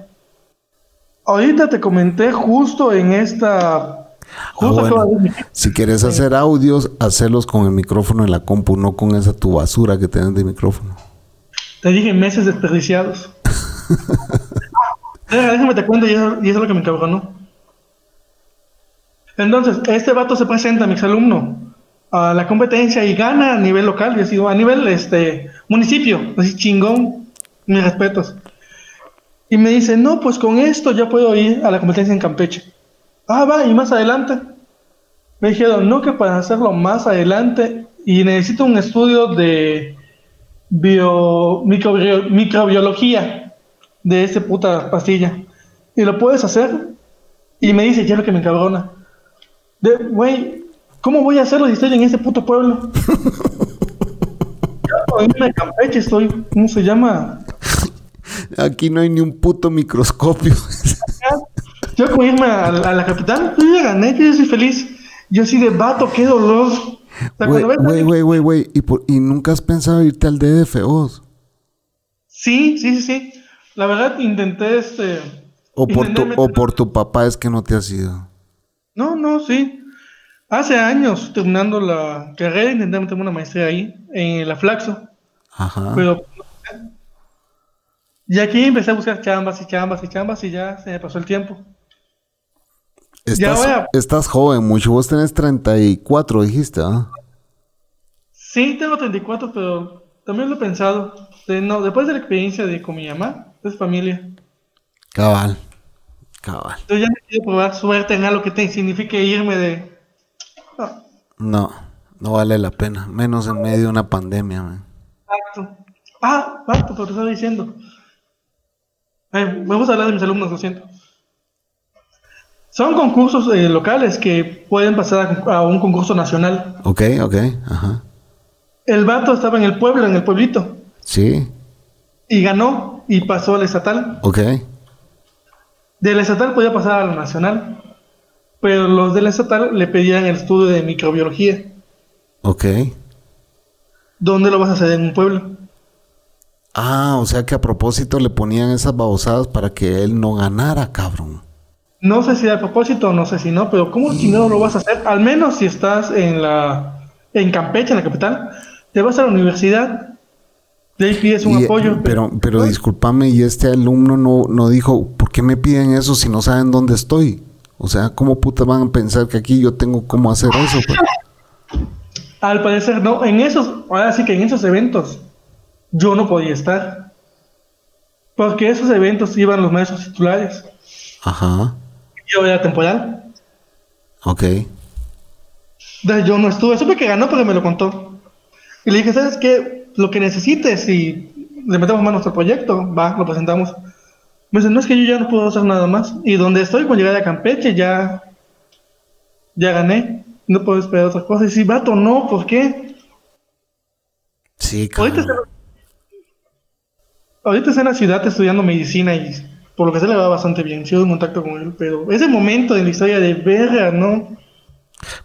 Ahorita te comenté justo en esta. Ah, bueno. Si quieres hacer audios, hacerlos con el micrófono en la compu, no con esa tu basura que tenés de micrófono. Te dije meses desperdiciados. Deja- Déjame te cuento y eso, y eso es lo que me encabronó. Entonces, este vato se presenta, mi exalumno, a la competencia y gana a nivel local, y así, a nivel este municipio, así chingón, mis respetos. Y me dice, no, pues con esto ya puedo ir a la competencia en Campeche. Ah, va, y más adelante. Me dijeron, no, que para hacerlo más adelante, y necesito un estudio de bio, microbio- microbiología de esta puta pastilla. Y lo puedes hacer. Y me dice, ya lo que me encabrona. De, güey, ¿cómo voy a hacerlo si estoy en este puto pueblo? Yo a Campeche estoy, ¿cómo se llama? Aquí no hay ni un puto microscopio. Yo por irme a, la- a la capital, yo ya gané, yo ya soy feliz. Yo así de vato, qué dolor. Güey, güey, güey, güey. ¿Y, por- ¿Y nunca has pensado irte al DF vos? Sí, sí, sí, sí. La verdad intenté este. ¿O por, tu, ¿O por tu papá es que no te has ido? No, no, sí. Hace años, terminando la carrera, intenté meterme una maestría ahí, en la Flaxo. Ajá. Pero. Y aquí empecé a buscar chambas y chambas y chambas y ya se me pasó el tiempo. Estás, voy a- estás joven mucho. Vos tenés 34, dijiste, ¿ah? Sí, tengo 34, pero también lo he pensado. De- no, después de la experiencia de con mi mamá, es familia. Cabal. Cabal. Yo ya no quiero probar suerte en algo que te signifique irme de. No, No, no vale la pena. Menos en medio de una pandemia, man. exacto. Ah, exacto, pero te estaba diciendo. Ay, vamos a hablar de mis alumnos, lo siento. Son concursos eh, locales que pueden pasar a, a un concurso nacional. Ok, ok. Ajá. El vato estaba en el pueblo, en el pueblito, Sí. y ganó y pasó al estatal. Ok. Del estatal podía pasar al nacional, pero los del estatal le pedían el estudio de microbiología. Ok. ¿Dónde lo vas a hacer en un pueblo? Ah, o sea que a propósito le ponían esas babosadas para que él no ganara, cabrón. No sé si a propósito, no sé si no, pero ¿cómo chingado lo vas a hacer? Al menos si estás en la en Campeche, en la capital, te vas a la universidad, de ahí pides un Y, apoyo. Pero, pero discúlpame, y este alumno no, no dijo, ¿por qué me piden eso si no saben dónde estoy? O sea, ¿cómo puta van a pensar que aquí yo tengo cómo hacer eso? pues? Al parecer no, en esos, ahora sí que en esos eventos, yo no podía estar. Porque esos eventos iban los maestros titulares. Ajá. Yo era temporal. Ok. Yo no estuve, supe que ganó, pero me lo contó. Y le dije, ¿sabes qué? Lo que necesites y le metemos manos al proyecto, va, lo presentamos. Me dice, no es que yo ya no puedo hacer nada más. Y donde estoy con llegar a Campeche ya, ya gané. No puedo esperar otra cosa. Y si, vato, no, ¿por qué? Sí, Ahorita cabrón. está, ahorita está en la ciudad estudiando medicina y por lo que se le va bastante bien. Sigo en contacto con él, pero ese momento de la historia de verga, ¿no?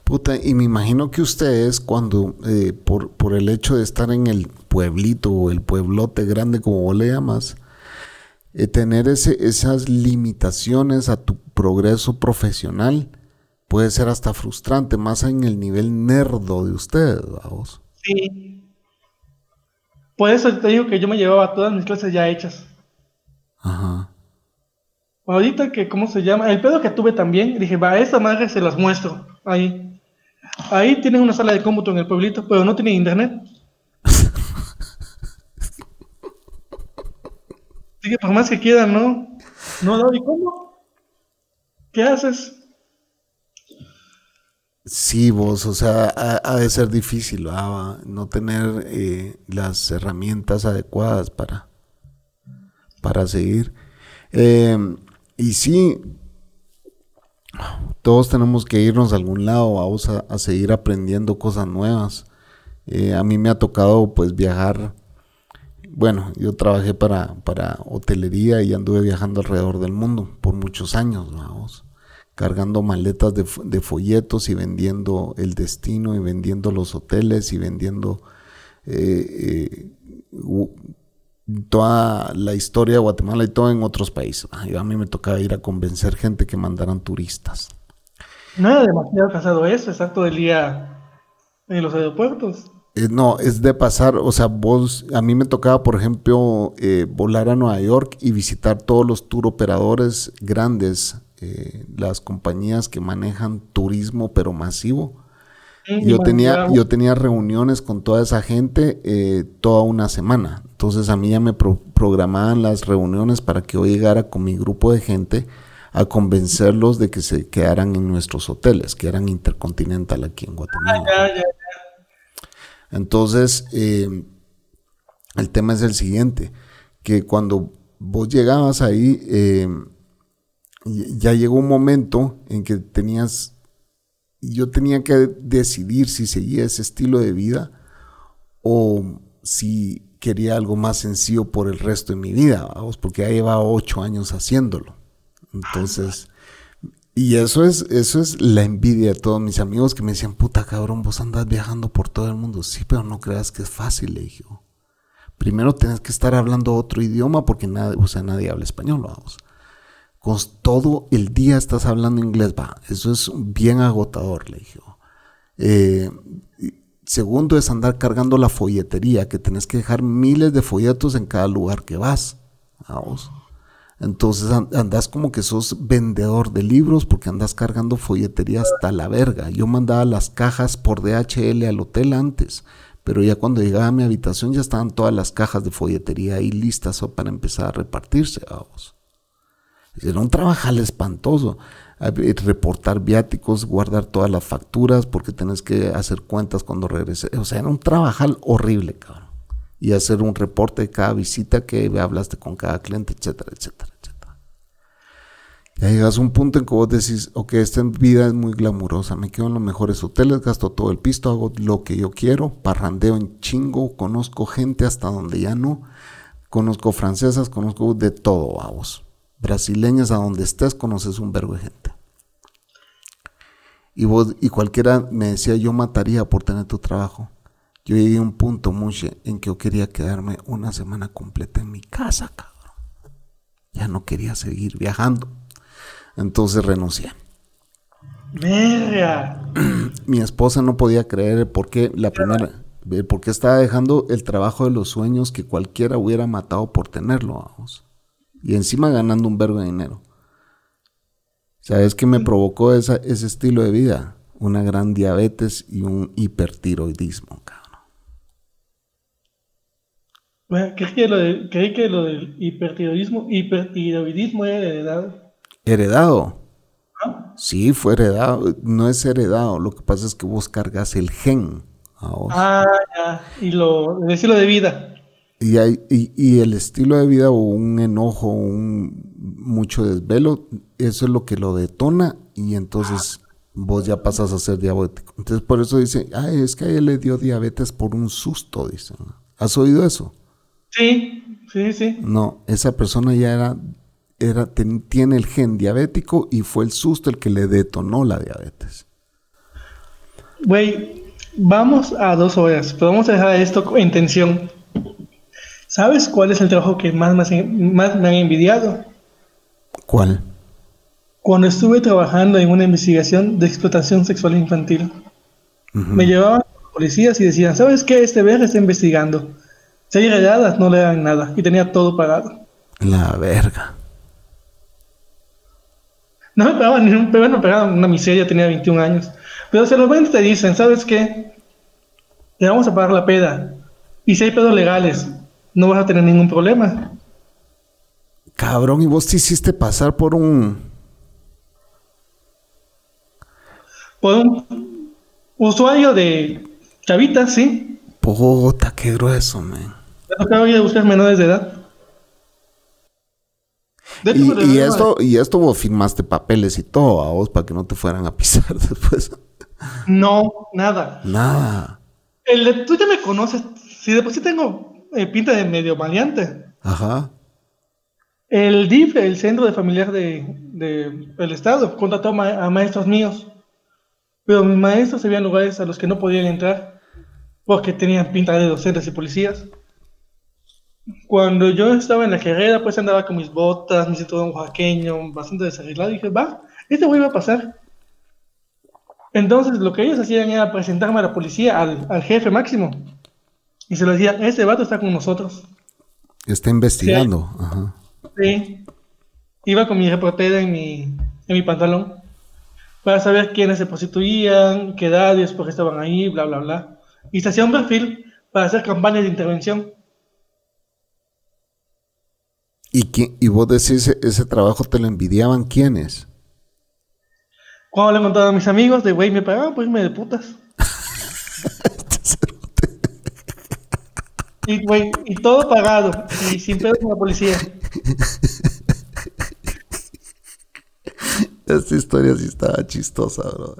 Puta, y me imagino que ustedes cuando, eh, por, por el hecho de estar en el pueblito o el pueblote grande como vos le llamas, eh, tener ese, esas limitaciones a tu progreso profesional puede ser hasta frustrante, más en el nivel nerdo de ustedes, vamos. Sí. Por eso te digo que yo me llevaba todas mis clases ya hechas. Ajá. Ahorita que, ¿cómo se llama? El pedo que tuve también, dije, va, a esta madre se las muestro. Ahí. Ahí tienen una sala de cómputo en el pueblito, pero no tienen internet. Así que por más que quieran, ¿no? No, ¿y cómo? ¿Qué haces? Sí, vos, o sea, ha, ha de ser difícil. Va, no tener eh, las herramientas adecuadas para, para seguir. Eh, y sí, Todos tenemos que irnos a algún lado, vamos a, seguir aprendiendo cosas nuevas. Eh, a mí me ha tocado pues viajar. Bueno, yo trabajé para, para hotelería y anduve viajando alrededor del mundo por muchos años, vamos cargando maletas de, de, folletos y vendiendo el destino y vendiendo los hoteles y vendiendo eh, eh, toda la historia de Guatemala y todo en otros países. a mí me tocaba ir a convencer gente que mandaran turistas. No era demasiado casado eso, exacto, el día en los aeropuertos. Eh, no, es de pasar, o sea, vos, a mí me tocaba, por ejemplo, volar a Nueva York y visitar todos los tour operadores grandes eh, las compañías que manejan turismo pero masivo. Yo tenía, yo tenía reuniones con toda esa gente eh, toda una semana. Entonces a mí ya me programaban las reuniones para que yo llegara con mi grupo de gente a convencerlos de que se quedaran en nuestros hoteles, que eran Intercontinental aquí en Guatemala. Ah, Entonces, eh, el tema es el siguiente, que cuando vos llegabas ahí, ya llegó un momento en que tenías, yo tenía que decidir si seguía ese estilo de vida o si quería algo más sencillo por el resto de mi vida, vamos, porque ya lleva ocho años haciéndolo. Entonces, y eso es, eso es la envidia de todos mis amigos que me decían, puta cabrón, vos andas viajando por todo el mundo. Sí, pero no creas que es fácil, le dije. Primero tenés que estar hablando otro idioma porque nadie, o sea, nadie habla español, vamos todo el día estás hablando inglés, va, eso es bien agotador, le dije. Eh, segundo es andar cargando la folletería, que tenés que dejar miles de folletos en cada lugar que vas. Vamos. Entonces andas como que sos vendedor de libros porque andas cargando folletería hasta la verga. Yo mandaba las cajas por DHL al hotel antes, pero ya cuando llegaba a mi habitación ya estaban todas las cajas de folletería ahí listas para empezar a repartirse. Vamos. Era un trabajo espantoso. Reportar viáticos, guardar todas las facturas, porque tenés que hacer cuentas cuando regreses. O sea, era un trabajo horrible, cabrón. Y hacer un reporte de cada visita que hablaste con cada cliente, etcétera, etcétera, etcétera. Ya llegas a un punto en que vos decís, ok, esta vida es muy glamurosa, me quedo en los mejores hoteles, gasto todo el pisto, hago lo que yo quiero, parrandeo en chingo, conozco gente hasta donde ya no, conozco francesas, conozco de todo, vamos brasileñas, a donde estés, conoces un verbo de gente. Y, vos, y cualquiera me decía, yo mataría por tener tu trabajo. Yo llegué a un punto, Muche, en que yo quería quedarme una semana completa en mi casa, cabrón. Ya no quería seguir viajando. Entonces renuncié. Mi esposa no podía creer por qué la primera, porque estaba dejando el trabajo de los sueños que cualquiera hubiera matado por tenerlo. Vamos y encima ganando un verbo de dinero. ¿Sabes qué me provocó esa, ese estilo de vida? Una gran diabetes y un hipertiroidismo, cabrón. Bueno, creí que lo, que lo del hipertiroidismo, hipertiroidismo era heredado. ¿Heredado? ¿Ah? Sí, fue heredado. No es heredado. Lo que pasa es que vos cargas el gen. Ah, ya. Y lo, el estilo de vida. Y, hay, y, el estilo de vida o un enojo, un mucho desvelo, eso es lo que lo detona y entonces vos ya pasas a ser diabético. Entonces por eso dice, ay, es que a él le dio diabetes por un susto, dicen. ¿Has oído eso? Sí, sí, sí. No, esa persona ya era, era tiene el gen diabético y fue el susto el que le detonó la diabetes. Güey, vamos a dos horas, pero vamos a dejar esto en tensión. ¿Sabes cuál es el trabajo que más, más, me han envidiado? ¿Cuál? Cuando estuve trabajando en una investigación de explotación sexual infantil. Me llevaban policías y decían, ¿sabes qué? Este verga está investigando. Si hay regadas, no le dan nada. Y tenía todo pagado. La verga. No me pagaban ni un pero no pagaban una miseria, tenía 21 años. Pero se los ven y te dicen, ¿sabes qué? Te vamos a pagar la peda. Y si hay pedos legales, no vas a tener ningún problema. Cabrón, ¿y vos te hiciste pasar por un... Por un usuario de chavitas, sí. Puta, qué grueso, man. Me tocaba ir a buscar menores de edad. De hecho, Y, y esto, y esto vos firmaste papeles y todo a vos para que no te fueran a pisar después. No, nada. Nada. El de- tú ya me conoces. Si de por sí tengo eh, pinta de medio maleante. Ajá. El DIF, el Centro de Familiar de, de- del Estado, contrató ma- a maestros míos. Pero mis maestros habían lugares a los que no podían entrar porque tenían pinta de docentes y policías. Cuando yo estaba en la carrera, pues andaba con mis botas, mi cinturón oaxaqueño, bastante desarreglado. Y dije, va, este güey va a pasar. Entonces, lo que ellos hacían era presentarme a la policía, al, al jefe máximo. Y se lo decía, este vato está con nosotros. Está investigando. Ajá. Sí. Iba con mi reportera en mi, en mi pantalón para saber quiénes se prostituían, qué edades, por qué estaban ahí, bla, bla, bla. Y se hacía un perfil para hacer campañas de intervención. ¿Y, quién- y vos decís, ese trabajo te lo envidiaban quiénes? Cuando le contaba a mis amigos, de güey, me pagaban por irme de putas. Y, güey, y todo pagado, y sin pedo con la policía. Esta historia sí estaba chistosa, bro.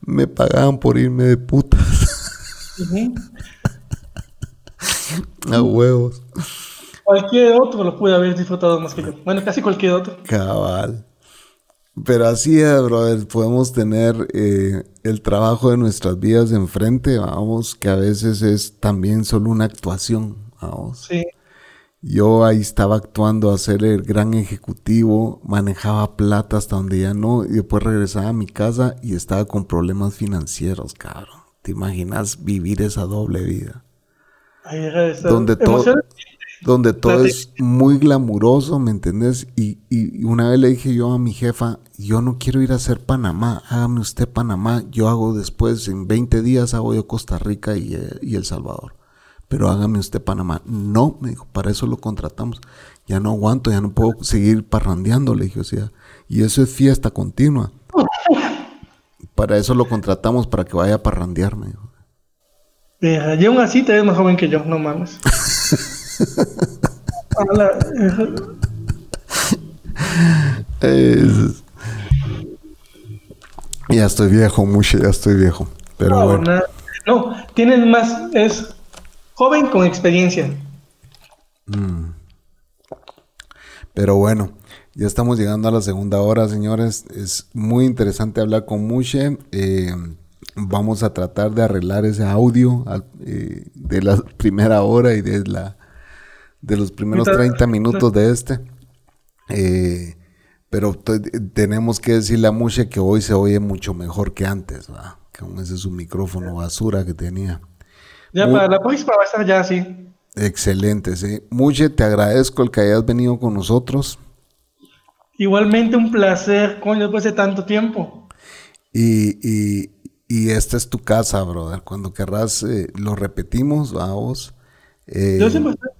Me pagaban por irme de putas. A huevos. Cualquier otro lo pude haber disfrutado más que yo. Bueno, casi cualquier otro. Cabal. Pero así es, brother. Podemos tener eh, el trabajo de nuestras vidas enfrente, vamos, que a veces es también solo una actuación, vamos. Sí. Yo ahí estaba actuando a ser el gran ejecutivo, manejaba plata hasta donde ya no, y después regresaba a mi casa y estaba con problemas financieros, cabrón. ¿Te imaginas vivir esa doble vida? Ahí Donde todo. Donde todo es muy glamuroso, ¿me entendés? Y, y- una vez le dije yo a mi jefa, yo no quiero ir a hacer Panamá, hágame usted Panamá, yo hago después, en 20 días hago yo Costa Rica y, eh, y El Salvador, pero hágame usted Panamá. No, me dijo, para eso lo contratamos, ya no aguanto, ya no puedo seguir parrandeando, le dije, o sea, y eso es fiesta continua. Para eso lo contratamos, para que vaya a parrandear, me dijo. Verga, Y aún así te ves más joven que yo, no mames. Es- Ya estoy viejo, mucho, ya estoy viejo. Pero no, bueno. No, tienes más, es joven con experiencia. Pero bueno, ya estamos llegando a la segunda hora, señores. Es muy interesante hablar con Mushe. Eh, vamos a tratar de arreglar ese audio eh, de la primera hora y de la de los primeros Ahorita- 30 minutos de este. Eh, pero te- tenemos que decirle a Mushe que hoy se oye mucho mejor que antes. Que con ese su micrófono basura que tenía. Ya Muy- para la próxima va a estar ya así. Excelente, sí. Muche, te agradezco el que hayas venido con nosotros. Igualmente un placer, coño, después de tanto tiempo. Y, y, y esta es tu casa, brother. Cuando querrás, eh, lo repetimos, vamos. Eh, Yo siempre estoy,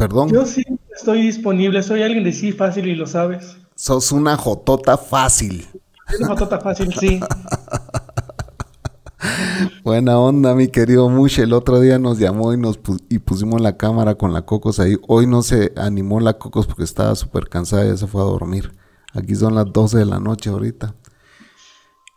perdón, yo siempre estoy disponible, soy alguien de sí fácil y lo sabes. sos una jotota fácil. Una patata fácil, sí. Buena onda, mi querido Muche. El otro día nos llamó y nos pu- y pusimos la cámara con la Cocos ahí. Hoy no se animó la Cocos porque estaba súper cansada y ya se fue a dormir. Aquí son las 12 de la noche ahorita.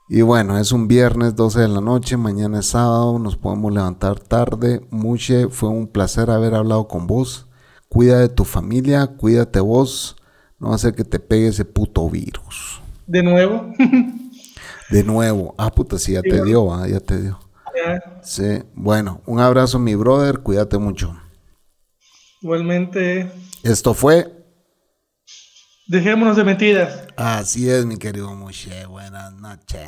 Y bueno, es un viernes 12 de la noche, mañana es sábado, nos podemos levantar tarde. Muche, fue un placer haber hablado con vos. Cuida de tu familia, cuídate vos. No va a ser que te pegue ese puto virus. De nuevo. De nuevo. Ah, puta, sí, ya te dio, ah, ya te dio. Ya, Sí, bueno, un abrazo mi brother, cuídate mucho. Igualmente, Esto fue, dejémonos de mentiras. así es mi querido Mushe, buenas noches.